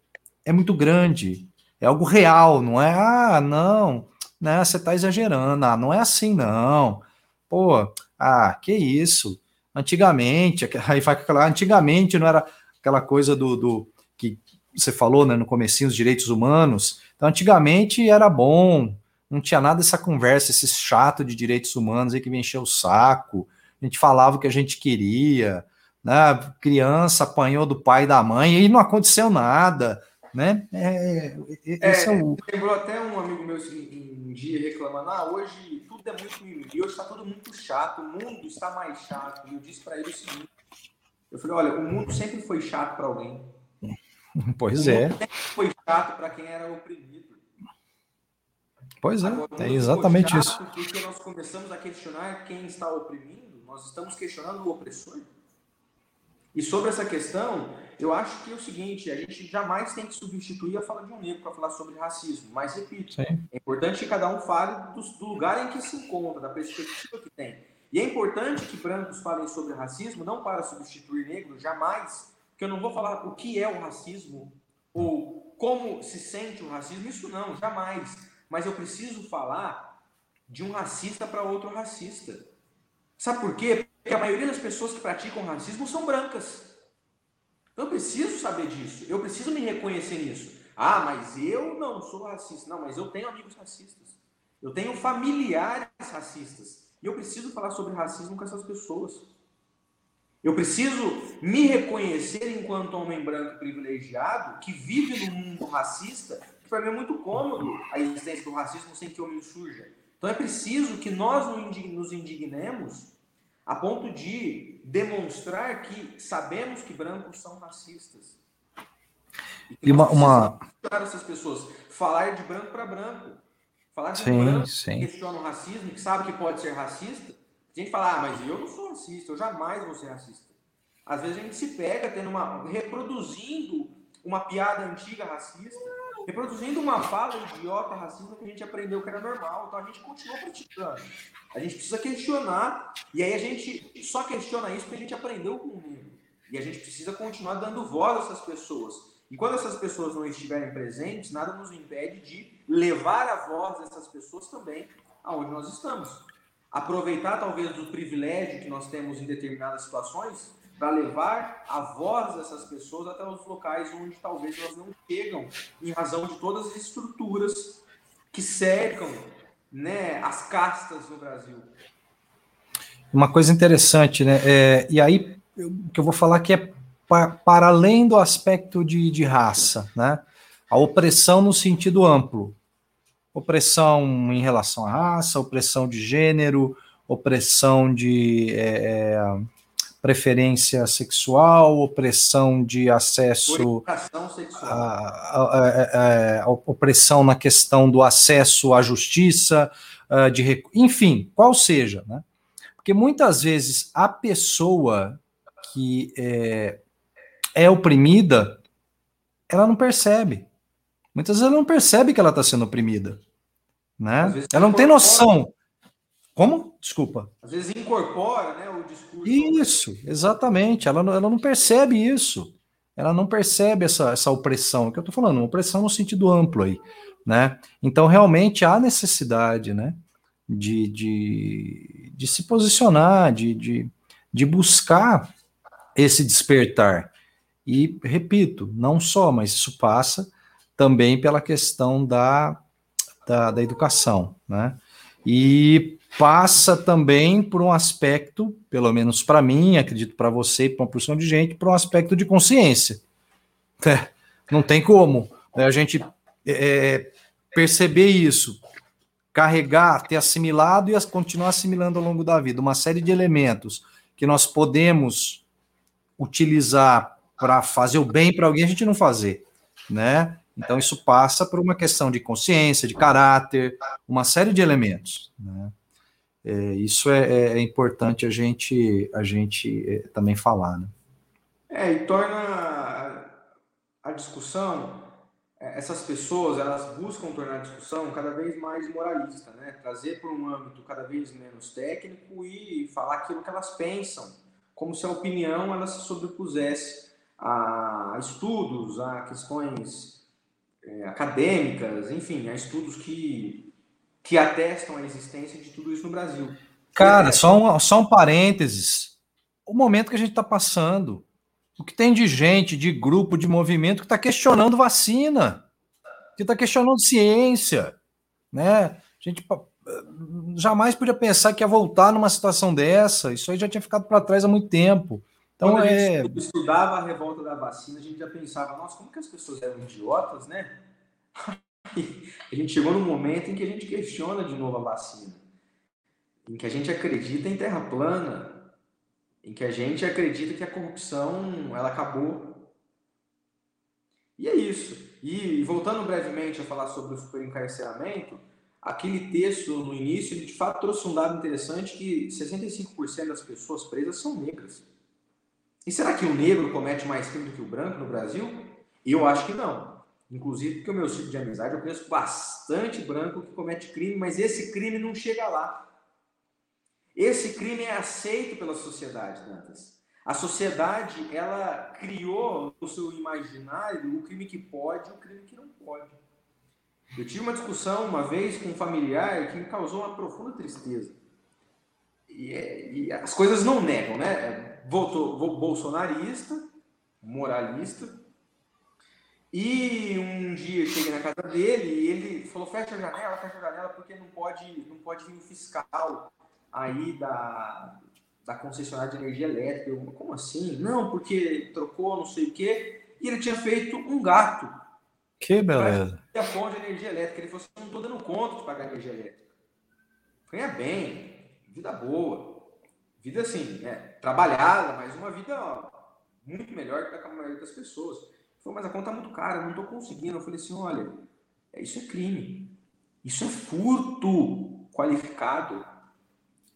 é muito grande, é algo real, não é, ah, não, né, você está exagerando, ah, não é assim, não, pô, ah, que isso, antigamente, aí vai aquela, antigamente não era aquela coisa do, do que você falou, né, no comecinho, os direitos humanos, então, antigamente era bom, não tinha nada dessa conversa, esse chato de direitos humanos aí que me encheu o saco. A gente falava o que a gente queria, né? Criança apanhou do pai e da mãe e não aconteceu nada, né? É, é, é o... Lembrou até um amigo meu um dia reclamando: ah, hoje tudo é muito mimimi, hoje está tudo muito chato, o mundo está mais chato. E eu disse para ele o seguinte: eu falei, olha, o mundo sempre foi chato para alguém. Pois é. Foi chato para quem era oprimido. Pois é, Agora, é exatamente isso. Porque nós começamos a questionar quem está oprimindo, nós estamos questionando o opressor. E sobre essa questão, eu acho que é o seguinte: a gente jamais tem que substituir a fala de um negro para falar sobre racismo. Mas, repito, Sim. é importante que cada um fale do, do, lugar em que se encontra, da perspectiva que tem. E é importante que brancos falem sobre racismo, não para substituir negro, jamais, que eu não vou falar o que é o racismo ou como se sente o racismo, isso não, jamais. Mas eu preciso falar de um racista para outro racista. Sabe por quê? Porque a maioria das pessoas que praticam racismo são brancas. Eu preciso saber disso, eu preciso me reconhecer nisso. Ah, mas eu não sou racista. Não, mas eu tenho amigos racistas. Eu tenho familiares racistas. E eu preciso falar sobre racismo com essas pessoas. Eu preciso me reconhecer enquanto homem branco privilegiado que vive num mundo racista, que para mim é muito cômodo a existência do racismo sem que eu me surja. Então é preciso que nós nos indignemos a ponto de demonstrar que sabemos que brancos são racistas. E, e uma, uma... essas pessoas falar de branco para branco, falar de sim, branco sim. que questiona o racismo, que sabe que pode ser racista, a gente fala, ah, mas eu não sou racista, eu jamais vou ser racista. Às vezes a gente se pega tendo uma. reproduzindo uma piada antiga racista, reproduzindo uma fala idiota racista que a gente aprendeu que era normal. Então a gente continua praticando. A gente precisa questionar, e aí a gente só questiona isso porque a gente aprendeu com o mundo. E a gente precisa continuar dando voz a essas pessoas. E quando essas pessoas não estiverem presentes, nada nos impede de levar a voz dessas pessoas também aonde nós estamos aproveitar talvez do privilégio que nós temos em determinadas situações para levar a voz dessas pessoas até os locais onde talvez elas não chegam em razão de todas as estruturas que cercam né, as castas no Brasil. uma coisa interessante, né? É, e aí, o que eu vou falar que é pa, para além do aspecto de, de raça, né? A opressão no sentido amplo. Opressão em relação à raça, opressão de gênero, opressão de é, é preferência sexual, opressão de acesso. A, a, a, opressão na questão do acesso à justiça, uh, de enfim, qual seja, né? Porque muitas vezes a pessoa que é, é oprimida, ela não percebe. Muitas vezes ela não percebe que ela está sendo oprimida. Né? Ela não tem noção. Como? Desculpa. Às vezes incorpora né, o discurso. Isso, exatamente. Ela, ela não percebe isso. Ela não percebe essa, essa opressão. É que eu estou falando, uma opressão no sentido amplo aí. Né? Então, realmente há necessidade né, de, de, de se posicionar, de, de, de buscar esse despertar. E, repito, não só, mas isso passa também pela questão da, da, da educação. Né? E passa também por um aspecto, pelo menos para mim, acredito para você e para uma porção de gente, por um aspecto de consciência. É, não tem como né, a gente é, perceber isso, carregar, ter assimilado e continuar assimilando ao longo da vida uma série de elementos que nós podemos utilizar para fazer o bem para alguém, a gente não fazer, né? Então isso passa por uma questão de consciência, de caráter, uma série de elementos, né? É, isso é, é, é, importante a gente, a gente é, também falar. Né? É, e torna a, a discussão, é, essas pessoas, elas buscam tornar a discussão cada vez mais moralista, né? trazer para um âmbito cada vez menos técnico e falar aquilo que elas pensam, como se a opinião ela se sobrepusesse a estudos, a questões é, acadêmicas, enfim, a estudos que que atestam a existência de tudo isso no Brasil. Cara, só um, só um parênteses. O momento que a gente está passando. O que tem de gente, de grupo, de movimento que está questionando vacina, que está questionando ciência. Né? A gente jamais podia pensar que ia voltar numa situação dessa. Isso aí já tinha ficado para trás há muito tempo. Então, Quando a gente é... estudava a revolta da vacina, a gente já pensava, nossa, como que as pessoas eram idiotas, né? a gente chegou num momento em que a gente questiona de novo a vacina, em que a gente acredita em terra plana, em que a gente acredita que a corrupção ela acabou. E é isso. E voltando brevemente a falar sobre o superencarceramento, aquele texto no início, ele de fato trouxe um dado interessante que 65% das pessoas presas são negras. E será que o negro comete mais crime do que o branco no Brasil? Eu acho que não. Inclusive, porque o meu ciclo de amizade, eu conheço bastante branco que comete crime, mas esse crime não chega lá. Esse crime é aceito pela sociedade, Dantas. A sociedade, ela criou no seu imaginário o crime que pode e o crime que não pode. Eu tive uma discussão uma vez com um familiar que me causou uma profunda tristeza. E, é, e as coisas não negam, né? Voltou, bolsonarista, moralista, e um dia eu cheguei na casa dele e ele falou: fecha a janela, fecha a janela, porque não pode, não pode vir o fiscal aí da, da concessionária de energia elétrica. Eu, como assim? Não, porque trocou não sei o quê. E ele tinha feito um gato. Que beleza. a fonte de energia elétrica. Ele falou assim: não estou dando conta de pagar energia elétrica. Ganha bem, vida boa. Vida assim, né? Trabalhada, mas uma vida ó, muito melhor que a maioria das pessoas. Falou, mas a conta é muito cara, não estou conseguindo. Eu falei assim, olha, é, isso é crime. Isso é furto qualificado.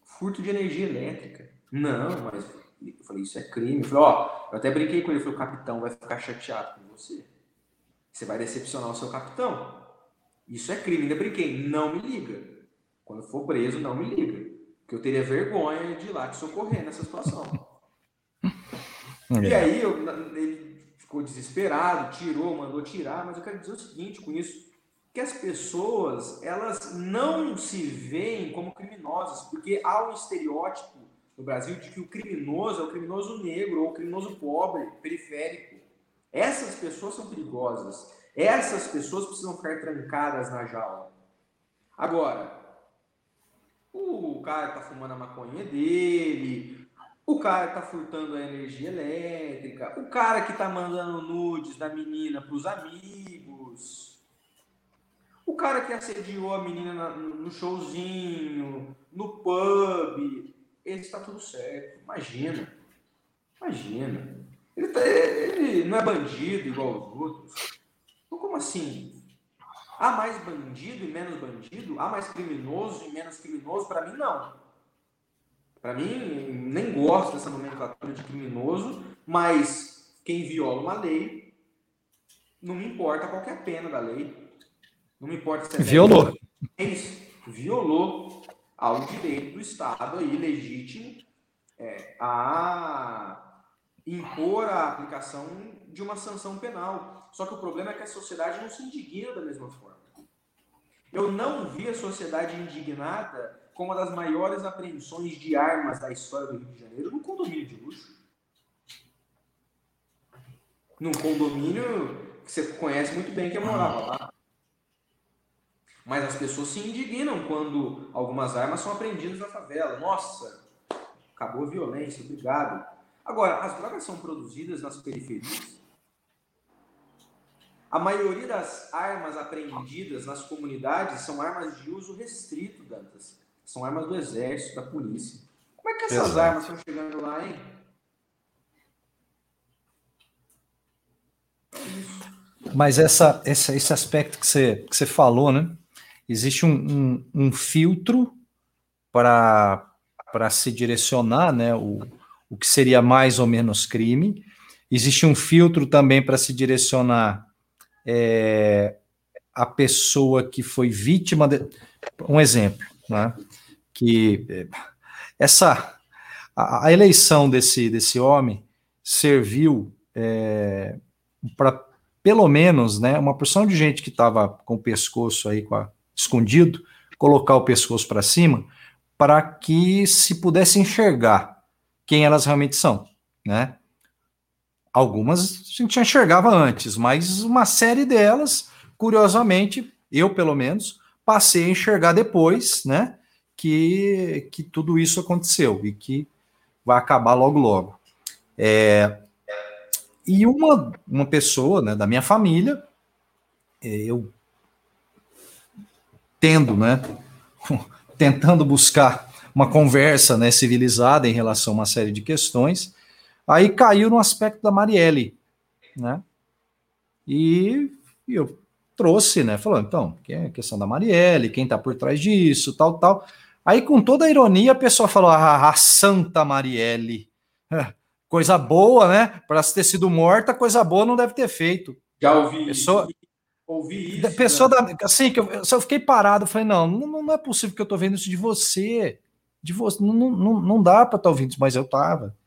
Furto de energia elétrica. Não, mas eu falei, isso é crime. Eu falei, ó, eu até brinquei com ele, eu falei, o capitão vai ficar chateado com você. Você vai decepcionar o seu capitão. Isso é crime. Ainda brinquei, não me liga. Quando for preso, não me liga. Porque eu teria vergonha de ir lá te socorrer nessa situação. É. E aí, eu, ele ficou desesperado, tirou, mandou tirar, mas eu quero dizer o seguinte com isso, que as pessoas, elas não se veem como criminosas, porque há um estereótipo no Brasil de que o criminoso é o criminoso negro ou o criminoso pobre, periférico. Essas pessoas são perigosas. Essas pessoas precisam ficar trancadas na jaula. Agora, O cara tá fumando a maconha dele, o cara tá furtando a energia elétrica, o cara que tá mandando nudes da menina pros amigos, o cara que assediou a menina no showzinho, no pub, esse tá tudo certo. Imagina. Imagina. Ele, tá, ele não é bandido igual os outros. Então, como assim? Há mais bandido e menos bandido? Há mais criminoso e menos criminoso? Para mim, não. Para mim, nem gosto dessa nomenclatura de criminoso, mas quem viola uma lei, não me importa qual é a pena da lei. Não me importa se é. Violou. É isso. Violou ao direito do Estado aí, legítimo, é, a impor a aplicação de uma sanção penal. Só que o problema é que a sociedade não se indigna da mesma forma. Eu não vi a sociedade indignada com uma das maiores apreensões de armas da história do Rio de Janeiro no condomínio de luxo. Num condomínio que você conhece muito bem que eu morava lá. Mas as pessoas se indignam quando algumas armas são apreendidas na favela. Nossa, acabou a violência, obrigado. Agora, as drogas são produzidas nas periferias a maioria das armas apreendidas nas comunidades são armas de uso restrito, Dantas. São armas do exército, da polícia. Como é que essas Exato. armas estão chegando lá, hein? Mas essa, essa, esse aspecto que você, que você falou, né? Existe um, um, um filtro para se direcionar, né? O, o que seria mais ou menos crime. Existe um filtro também para se direcionar é, a pessoa que foi vítima de, um exemplo, né? Que é, essa a, a eleição desse desse homem serviu é, para pelo menos, né, uma porção de gente que estava com o pescoço aí com a, escondido, colocar o pescoço para cima, para que se pudesse enxergar quem elas realmente são, né? Algumas a gente enxergava antes, mas uma série delas, curiosamente, eu pelo menos, passei a enxergar depois, né? Que, que tudo isso aconteceu e que vai acabar logo logo. É, e uma, uma pessoa né, da minha família, é, eu tendo, né, tentando buscar uma conversa né, civilizada em relação a uma série de questões, Aí caiu no aspecto da Marielle, né? E, e eu trouxe, né? Falando, então, que é a questão da Marielle, quem tá por trás disso, tal, tal. Aí, com toda a ironia, a pessoa falou: ah, a Santa Marielle. Coisa boa, né? Para ter sido morta, coisa boa não deve ter feito. Já ouvi pessoa, isso. Ouvi isso. Pessoa né? da, assim, que eu, eu fiquei parado, falei: não, não, não é possível que eu tô vendo isso de você. De você. Não, não, não dá para estar tá ouvindo isso, mas eu tava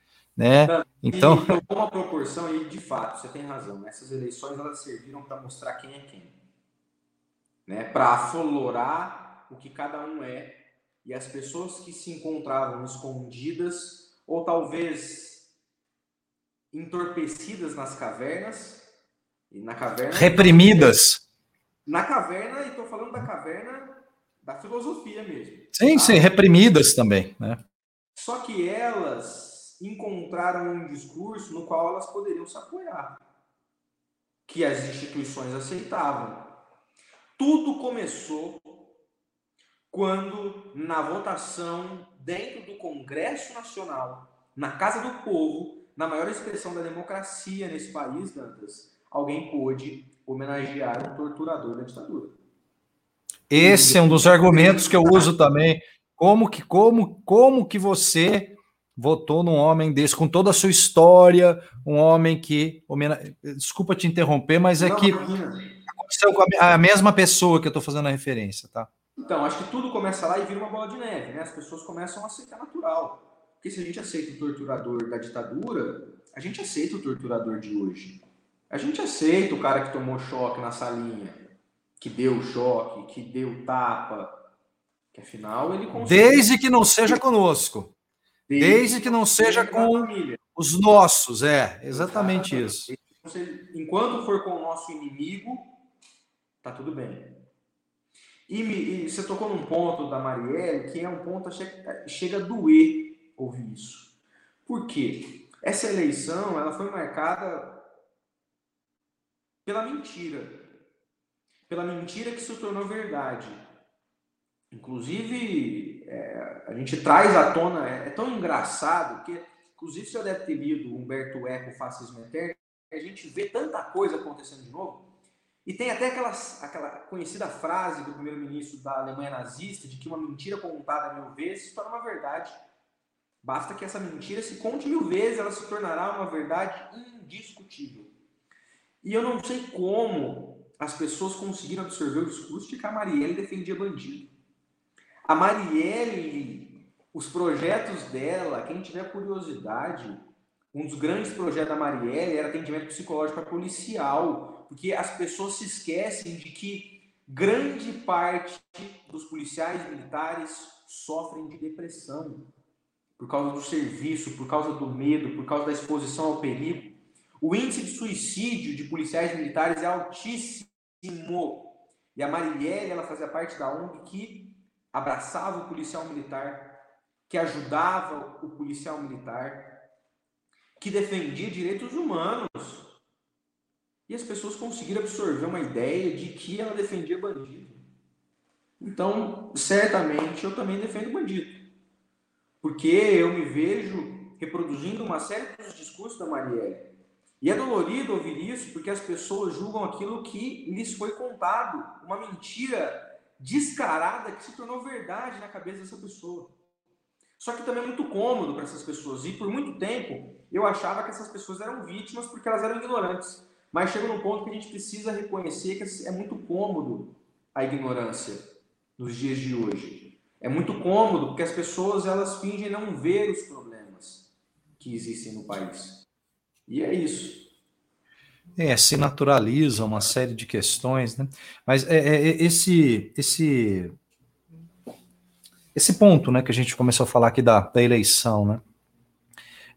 né? Então, e uma proporção e de fato, você tem razão. Essas eleições elas serviram para mostrar quem é quem, né? Para aflorar o que cada um é e as pessoas que se encontravam escondidas ou talvez entorpecidas nas cavernas e na caverna reprimidas. Na caverna, e estou falando da caverna da filosofia mesmo. Sim, tá? sim, reprimidas também, né? Só que elas encontraram um discurso no qual elas poderiam se apoiar, que as instituições aceitavam. Tudo começou quando, na votação dentro do Congresso Nacional, na Casa do Povo, na maior expressão da democracia nesse país, Dantas, alguém pôde homenagear um torturador da ditadura. Esse é um dos argumentos que eu uso também. Como que, como, como que você votou num homem desse, com toda a sua história, um homem que. Desculpa te interromper, mas é não, que aconteceu com a, a, mesma pessoa que eu estou fazendo a referência, tá? Então, acho que tudo começa lá e vira uma bola de neve, né? As pessoas começam a aceitar natural. Porque se a gente aceita o torturador da ditadura, a gente aceita o torturador de hoje. A gente aceita o cara que tomou choque na salinha, que deu choque, que deu tapa, que afinal ele. Desde que não seja conosco. Desde que não seja com os nossos, é, exatamente isso. Enquanto for com o nosso inimigo, tá tudo bem. E, me, e, você tocou num ponto da Marielle que é um ponto chega, chega a doer ouvir isso. Por quê? Essa eleição ela foi marcada pela mentira. Pela mentira que se tornou verdade. Inclusive, é, a gente traz à tona, é, é, tão engraçado que, inclusive, você deve ter lido Humberto Eco, Fascismo Eterno, a gente vê tanta coisa acontecendo de novo. E tem até aquela, aquela conhecida frase do primeiro-ministro da Alemanha nazista de que uma mentira contada mil vezes se torna uma verdade. Basta que essa mentira se conte mil vezes, ela se tornará uma verdade indiscutível. E eu não sei como as pessoas conseguiram absorver o discurso de que a Marielle defendia bandido. A Marielle, os projetos dela, quem tiver curiosidade, um dos grandes projetos da Marielle era atendimento psicológico para policial, porque as pessoas se esquecem de que grande parte dos policiais militares sofrem de depressão por causa do serviço, por causa do medo, por causa da exposição ao perigo. O índice de suicídio de policiais militares é altíssimo. E a Marielle, ela fazia parte da ONG que abraçava o policial militar, que ajudava o policial militar, que defendia direitos humanos. E as pessoas conseguiram absorver uma ideia de que ela defendia bandido. Então, certamente, eu também defendo bandido. Porque eu me vejo reproduzindo uma série dos discursos da Marielle. E é dolorido ouvir isso porque as pessoas julgam aquilo que lhes foi contado, uma mentira descarada que se tornou verdade na cabeça dessa pessoa. Só que também é muito cômodo para essas pessoas. E por muito tempo eu achava que essas pessoas eram vítimas porque elas eram ignorantes. Mas chega num ponto que a gente precisa reconhecer que é muito cômodo a ignorância nos dias de hoje. É muito cômodo porque as pessoas elas fingem não ver os problemas que existem no país. E é isso. É, se naturaliza uma série de questões, né? Mas é, é, é esse, esse esse ponto, né, que a gente começou a falar aqui da, da eleição, né?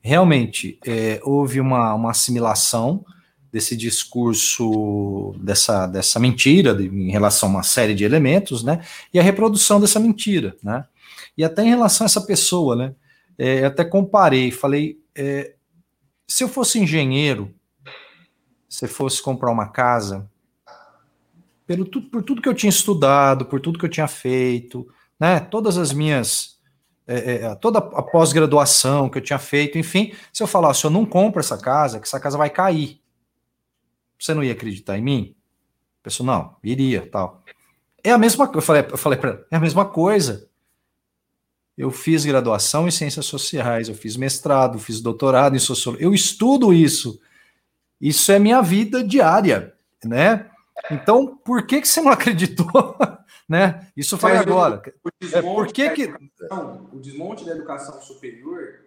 Realmente é, houve uma, uma assimilação desse discurso, dessa, dessa mentira de, em relação a uma série de elementos, né? E a reprodução dessa mentira, né? E até em relação a essa pessoa, né? É, até comparei, falei, é, se eu fosse engenheiro, se fosse comprar uma casa, pelo, por tudo que eu tinha estudado, por tudo que eu tinha feito, né? Todas as minhas. É, é, toda a pós-graduação que eu tinha feito, enfim, se eu falasse, eu não compro essa casa, que essa casa vai cair. Você não ia acreditar em mim? A pessoa, não, iria, tal. É a mesma coisa, eu falei, eu falei para ela, é a mesma coisa. Eu fiz graduação em ciências sociais, eu fiz mestrado, fiz doutorado em sociologia, eu estudo isso. Isso é minha vida diária, né? Então, por que, que você não acreditou né? Isso foi Mas agora. O, é, por que que... O desmonte da educação superior,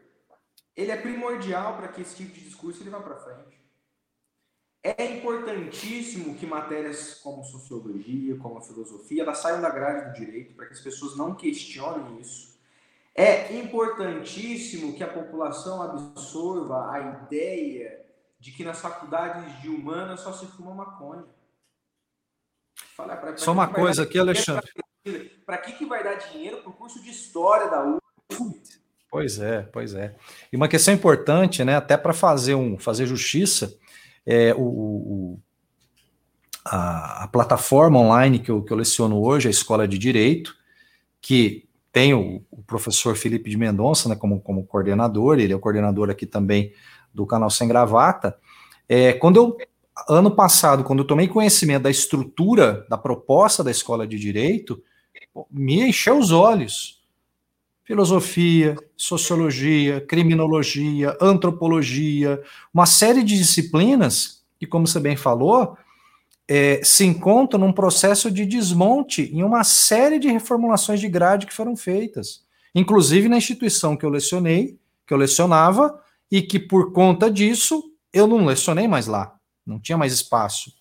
ele é primordial para que esse tipo de discurso ele vá para frente. É importantíssimo que matérias como sociologia, como filosofia, elas saiam da grade do direito para que as pessoas não questionem isso. É importantíssimo que a população absorva a ideia de que nas faculdades de humanas só se fuma maconha. Falar pra, pra Só uma coisa aqui, Alexandre. Para que, que vai dar dinheiro para o curso de História da UF? Pois é, pois é. E uma questão importante, né, até para fazer, um, fazer justiça, é o, o a, a, plataforma online que eu, que eu leciono hoje, a Escola de Direito, que tem o, o, professor Felipe de Mendonça né, como, como coordenador, ele é o coordenador aqui também do canal Sem Gravata. É, quando eu ano passado, quando eu tomei conhecimento da estrutura, da proposta da escola de direito, me encheu os olhos. Filosofia, sociologia, criminologia, antropologia, uma série de disciplinas que, como você bem falou, é, se encontram num processo de desmonte em uma série de reformulações de grade que foram feitas, inclusive na instituição que eu lecionei, que eu lecionava, e que por conta disso eu não lecionei mais lá não tinha mais espaço.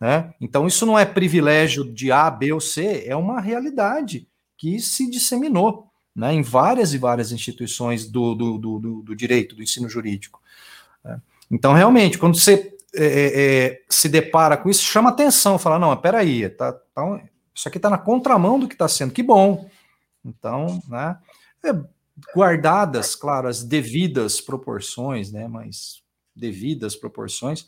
Né? Então, isso não é privilégio de A, B ou C, é uma realidade que se disseminou né, em várias e várias instituições do, do, do, do direito, do ensino jurídico. Né? Então, realmente, quando você é, é, é se depara com isso, chama atenção, fala, não, peraí, tá, tá, Isso aqui está na contramão do que está sendo. Que bom. Então, né? É, guardadas, claro, as devidas proporções, né? Mas devidas proporções.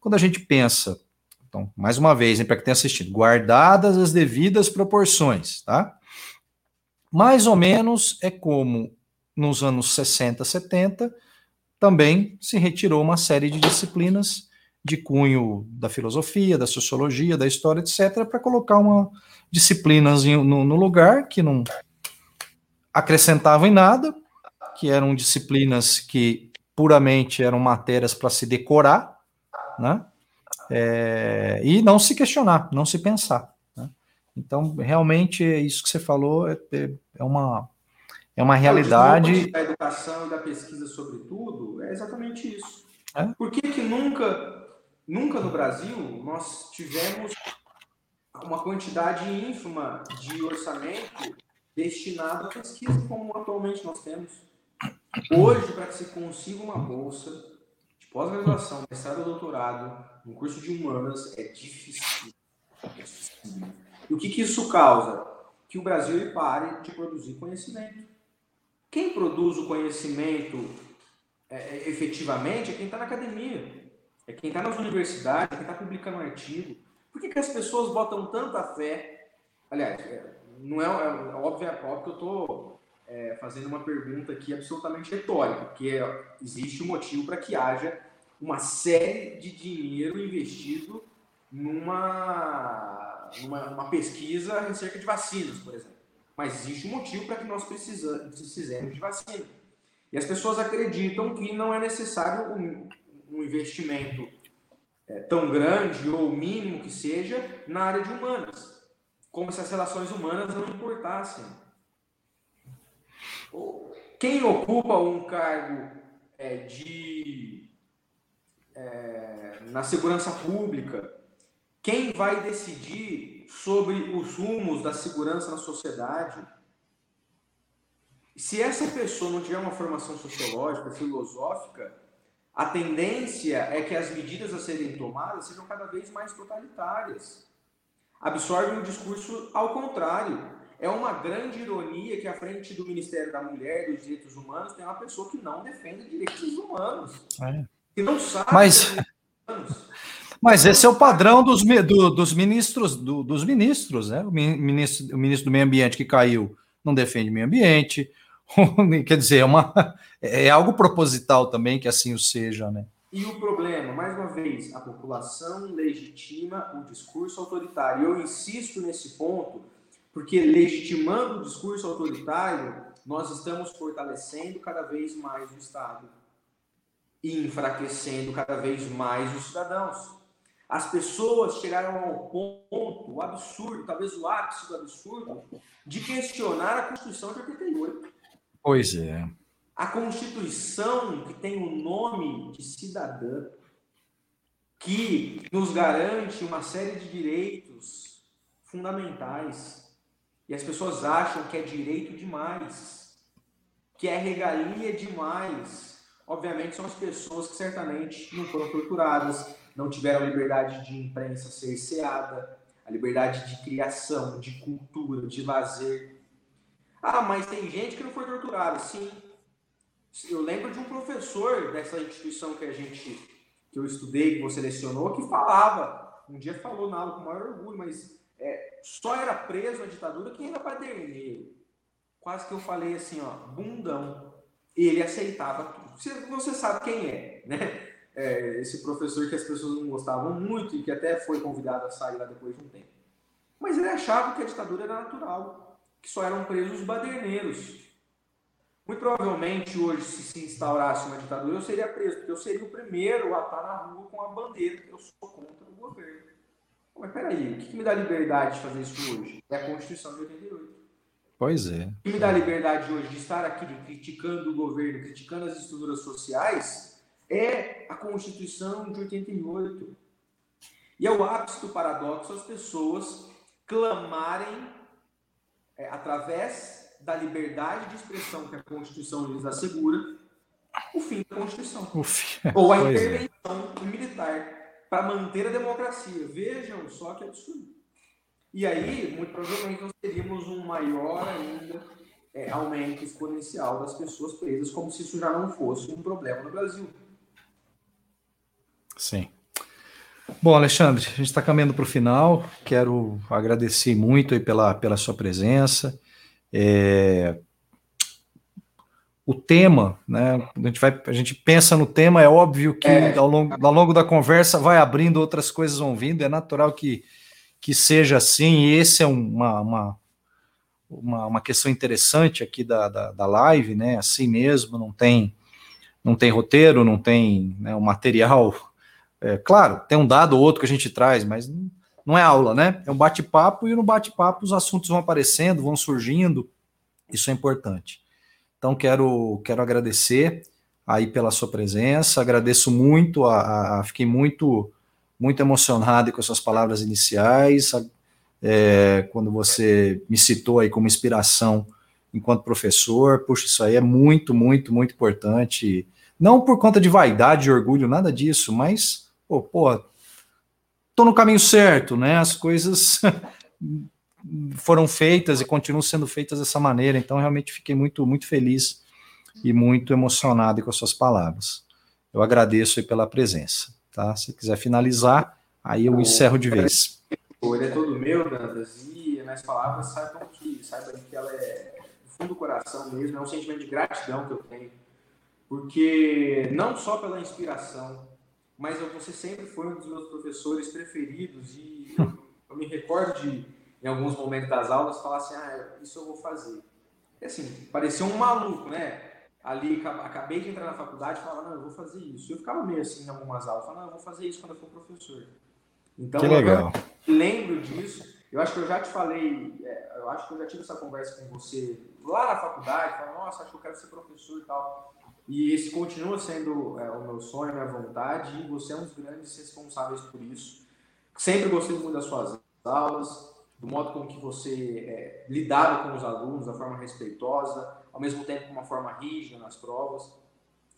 Quando a gente pensa, então, mais uma vez, para quem tem assistido, guardadas as devidas proporções, tá? Mais ou menos é como nos anos 60, 70, também se retirou uma série de disciplinas de cunho da filosofia, da sociologia, da história, etc., para colocar uma disciplinas no, no lugar que não acrescentavam em nada, que eram disciplinas que puramente eram matérias para se decorar, né? É, e não se questionar, não se pensar. Né? Então, realmente, é isso que você falou é, é, é uma é uma realidade. Da educação e da pesquisa, sobretudo, é exatamente isso. É? Por que, que nunca, nunca no Brasil nós tivemos uma quantidade ínfima de orçamento destinado à pesquisa, como atualmente nós temos? Hoje, para que se consiga uma bolsa de pós-graduação, mestrado ou doutorado, um curso de humanas, é difícil. É difícil. E o que, que isso causa? Que o Brasil pare de produzir conhecimento. Quem produz o conhecimento é, é efetivamente é quem está na academia, é quem está nas universidades, é quem está publicando artigo. Por que, que as pessoas botam tanta fé? Aliás, é, não é, é óbvio, é óbvio que eu estou é, fazendo uma pergunta aqui absolutamente retórica, porque existe um motivo para que haja uma série de dinheiro investido numa, numa, numa pesquisa acerca de vacinas, por exemplo. Mas existe um motivo para que nós precisemos de vacina. E as pessoas acreditam que não é necessário um, um investimento é, tão grande ou mínimo que seja na área de humanas, como se as relações humanas não importassem. Quem ocupa um cargo é, de é, na segurança pública, quem vai decidir sobre os rumos da segurança na sociedade, se essa pessoa não tiver uma formação sociológica, filosófica, a tendência é que as medidas a serem tomadas sejam cada vez mais totalitárias. Absorvem o discurso ao contrário. É uma grande ironia que à frente do Ministério da Mulher e dos Direitos Humanos tem uma pessoa que não defende direitos humanos. É. Que não sabe. Mas... Mas esse é o padrão dos, do, dos ministros, do, dos ministros, né? O ministro, o ministro do Meio Ambiente que caiu não defende meio ambiente. Quer dizer, é, uma, é algo proposital também que assim o seja, né? E o problema, mais uma vez, a população legitima o discurso autoritário. Eu insisto nesse ponto, porque legitimando o discurso autoritário, nós estamos fortalecendo cada vez mais o Estado e enfraquecendo cada vez mais os cidadãos. As pessoas chegaram ao ponto, absurdo, talvez o ápice do absurdo, de questionar a Constituição de 88. Pois é. A Constituição que tem o nome de cidadã, que nos garante uma série de direitos fundamentais. E as pessoas acham que é direito demais, que é regalia demais. Obviamente, são as pessoas que certamente não foram torturadas, não tiveram a liberdade de imprensa cerceada, a liberdade de criação, de cultura, de lazer. Ah, mas tem gente que não foi torturada. Sim. Eu lembro de um professor dessa instituição que a gente, que eu estudei, que você selecionou, que falava, um dia falou na aula com maior orgulho, mas é, só era preso na ditadura quem era paderneiro. Quase que eu falei assim, ó, bundão. Ele aceitava tudo. Você, sabe quem é, né? é, esse professor que as pessoas não gostavam muito e que até foi convidado a sair lá depois de um tempo. Mas ele achava que a ditadura era natural, que só eram presos baderneiros. Muito provavelmente hoje, se se instaurasse uma ditadura, eu seria preso, porque eu seria o primeiro a estar na rua com a bandeira, eu sou contra o governo. Mas peraí, o que, que me dá liberdade de fazer isso hoje? É a Constituição de 88. Pois é. O que me dá liberdade hoje de estar aqui criticando o governo, criticando as estruturas sociais, é a Constituição de 88. E é o ápice do paradoxo as pessoas clamarem, é, através da liberdade de expressão que a Constituição lhes assegura, o fim da Constituição. Fim. Ou a é. intervenção é. militar para manter a democracia. Vejam só que absurdo. E aí, muito provavelmente, nós teríamos um maior ainda é, aumento exponencial das pessoas presas, como se isso já não fosse um problema no Brasil. Sim. Bom, Alexandre, a gente está caminhando para o final. Quero agradecer muito pela, pela sua presença. É, o tema, né? A gente, vai, a gente pensa no tema, é óbvio que é. ao, longo, ao longo da conversa vai abrindo, outras coisas vão vindo, é natural que, que seja assim, e esse é uma, uma, uma, uma questão interessante aqui da, da, da, live, né? Assim mesmo, não tem, não tem roteiro, não tem né, o material. É, claro, tem um dado ou outro que a gente traz, mas não é aula, né? É um bate-papo, e no bate-papo os assuntos vão aparecendo, vão surgindo, isso é importante. Então, quero, quero agradecer aí pela sua presença, agradeço muito, a, a fiquei muito, muito emocionado com as suas palavras iniciais, é, quando você me citou aí como inspiração enquanto professor, puxa, isso aí é muito, muito, muito importante, não por conta de vaidade e orgulho, nada disso, mas, pô, pô tô no caminho certo, né, as coisas foram feitas e continuam sendo feitas dessa maneira. Então, realmente fiquei muito, muito feliz e muito emocionado com as suas palavras. Eu agradeço pela presença. Tá? Se quiser finalizar, aí eu encerro de vez. Ele é todo meu, Dantas, e minhas palavras saibam que, saibam que ela é do fundo do coração mesmo, é um sentimento de gratidão que eu tenho. Porque não só pela inspiração, mas você sempre foi um dos meus professores preferidos e eu, eu me recordo de em alguns momentos das aulas, falar assim, ah, isso eu vou fazer. E assim, parecia um maluco, né? Ali, acabei de entrar na faculdade e falava, não, eu vou fazer isso. Eu ficava meio assim em algumas aulas, falando, não, eu vou fazer isso quando eu for professor. Então, que legal. eu lembro disso. Eu acho que eu já te falei, é, eu acho que eu já tive essa conversa com você lá na faculdade, falando, nossa, acho que eu quero ser professor e tal. E esse continua sendo é, o meu sonho, a minha vontade, e você é um dos grandes responsáveis por isso. Sempre gostei muito das suas aulas, do modo com que você é, lidava com os alunos, da forma respeitosa, ao mesmo tempo com uma forma rígida nas provas.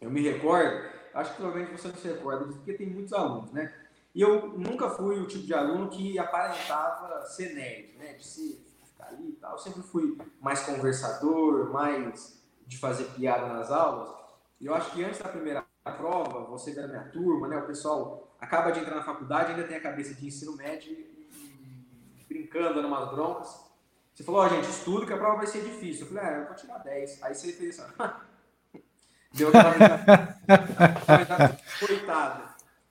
Eu me recordo, acho que provavelmente você não se recorda porque tem muitos alunos, né? E eu nunca fui o tipo de aluno que aparentava ser nerd, né? De se ficar ali e tal. Eu sempre fui mais conversador, mais de fazer piada nas aulas. E eu acho que antes da primeira prova, você da minha turma, né? O pessoal acaba de entrar na faculdade, ainda tem a cabeça de ensino médio brincando, dando umas broncas. Você falou, ó, oh, gente, estudo que a prova vai ser difícil. Eu falei, é, eu vou tirar 10. Aí você fez assim, deu aquela coitada.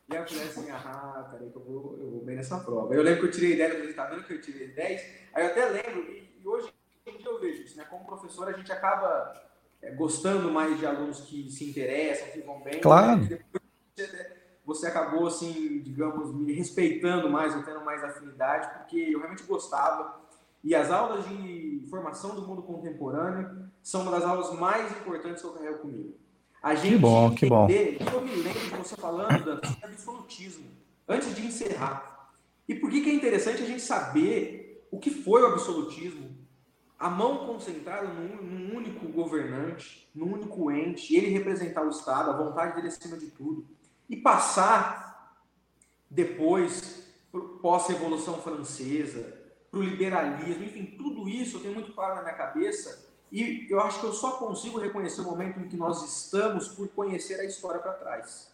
E aí eu falei assim, ah, peraí que eu vou, eu vou bem nessa prova. Eu lembro que eu tirei 10, eu falei, tá vendo que eu tirei 10? Aí eu até lembro, e, e hoje em dia eu vejo isso, né? Como professor, a gente acaba gostando mais de alunos que se interessam, que vão bem. Claro. Né? você acabou, assim, digamos, me respeitando mais, eu tendo mais afinidade, porque eu realmente gostava. E as aulas de formação do mundo contemporâneo são uma das aulas mais importantes que eu carrego comigo. A gente que bom, que bom. Eu me lembro de você falando, Dan, sobre absolutismo, antes de encerrar. E por que, que é interessante a gente saber o que foi o absolutismo? A mão concentrada num, num único governante, num único ente, ele representar o Estado, a vontade dele acima de tudo e passar depois, pós-revolução francesa, para o liberalismo, enfim, tudo isso eu tenho muito claro na minha cabeça e eu acho que eu só consigo reconhecer o momento em que nós estamos por conhecer a história para trás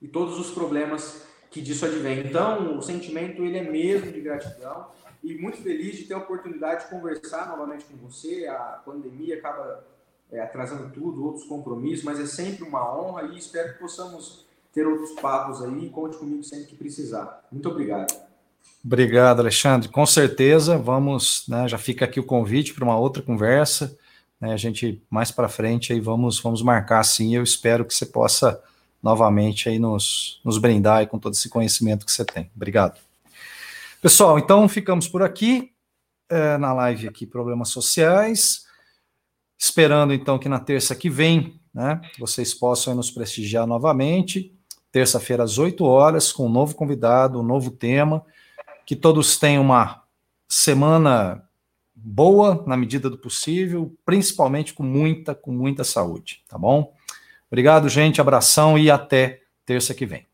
e todos os problemas que disso advém. Então, o sentimento ele é mesmo de gratidão e muito feliz de ter a oportunidade de conversar novamente com você. A pandemia acaba é, atrasando tudo, outros compromissos, mas é sempre uma honra e espero que possamos ter outros papos aí. Conte comigo sempre que precisar. Muito obrigado. Obrigado, Alexandre. Com certeza, vamos, né, já fica aqui o convite para uma outra conversa. Né, a gente mais para frente aí vamos, vamos marcar sim. Eu espero que você possa novamente aí nos, nos brindar aí com todo esse conhecimento que você tem. Obrigado. Pessoal, então ficamos por aqui é, na live aqui Problemas Sociais. Esperando então que na terça que vem, né, vocês possam nos prestigiar novamente. Terça-feira às 8 horas, com um novo convidado, um novo tema. Que todos tenham uma semana boa na medida do possível, principalmente com muita, com muita saúde, tá bom? Obrigado, gente, abração e até terça que vem.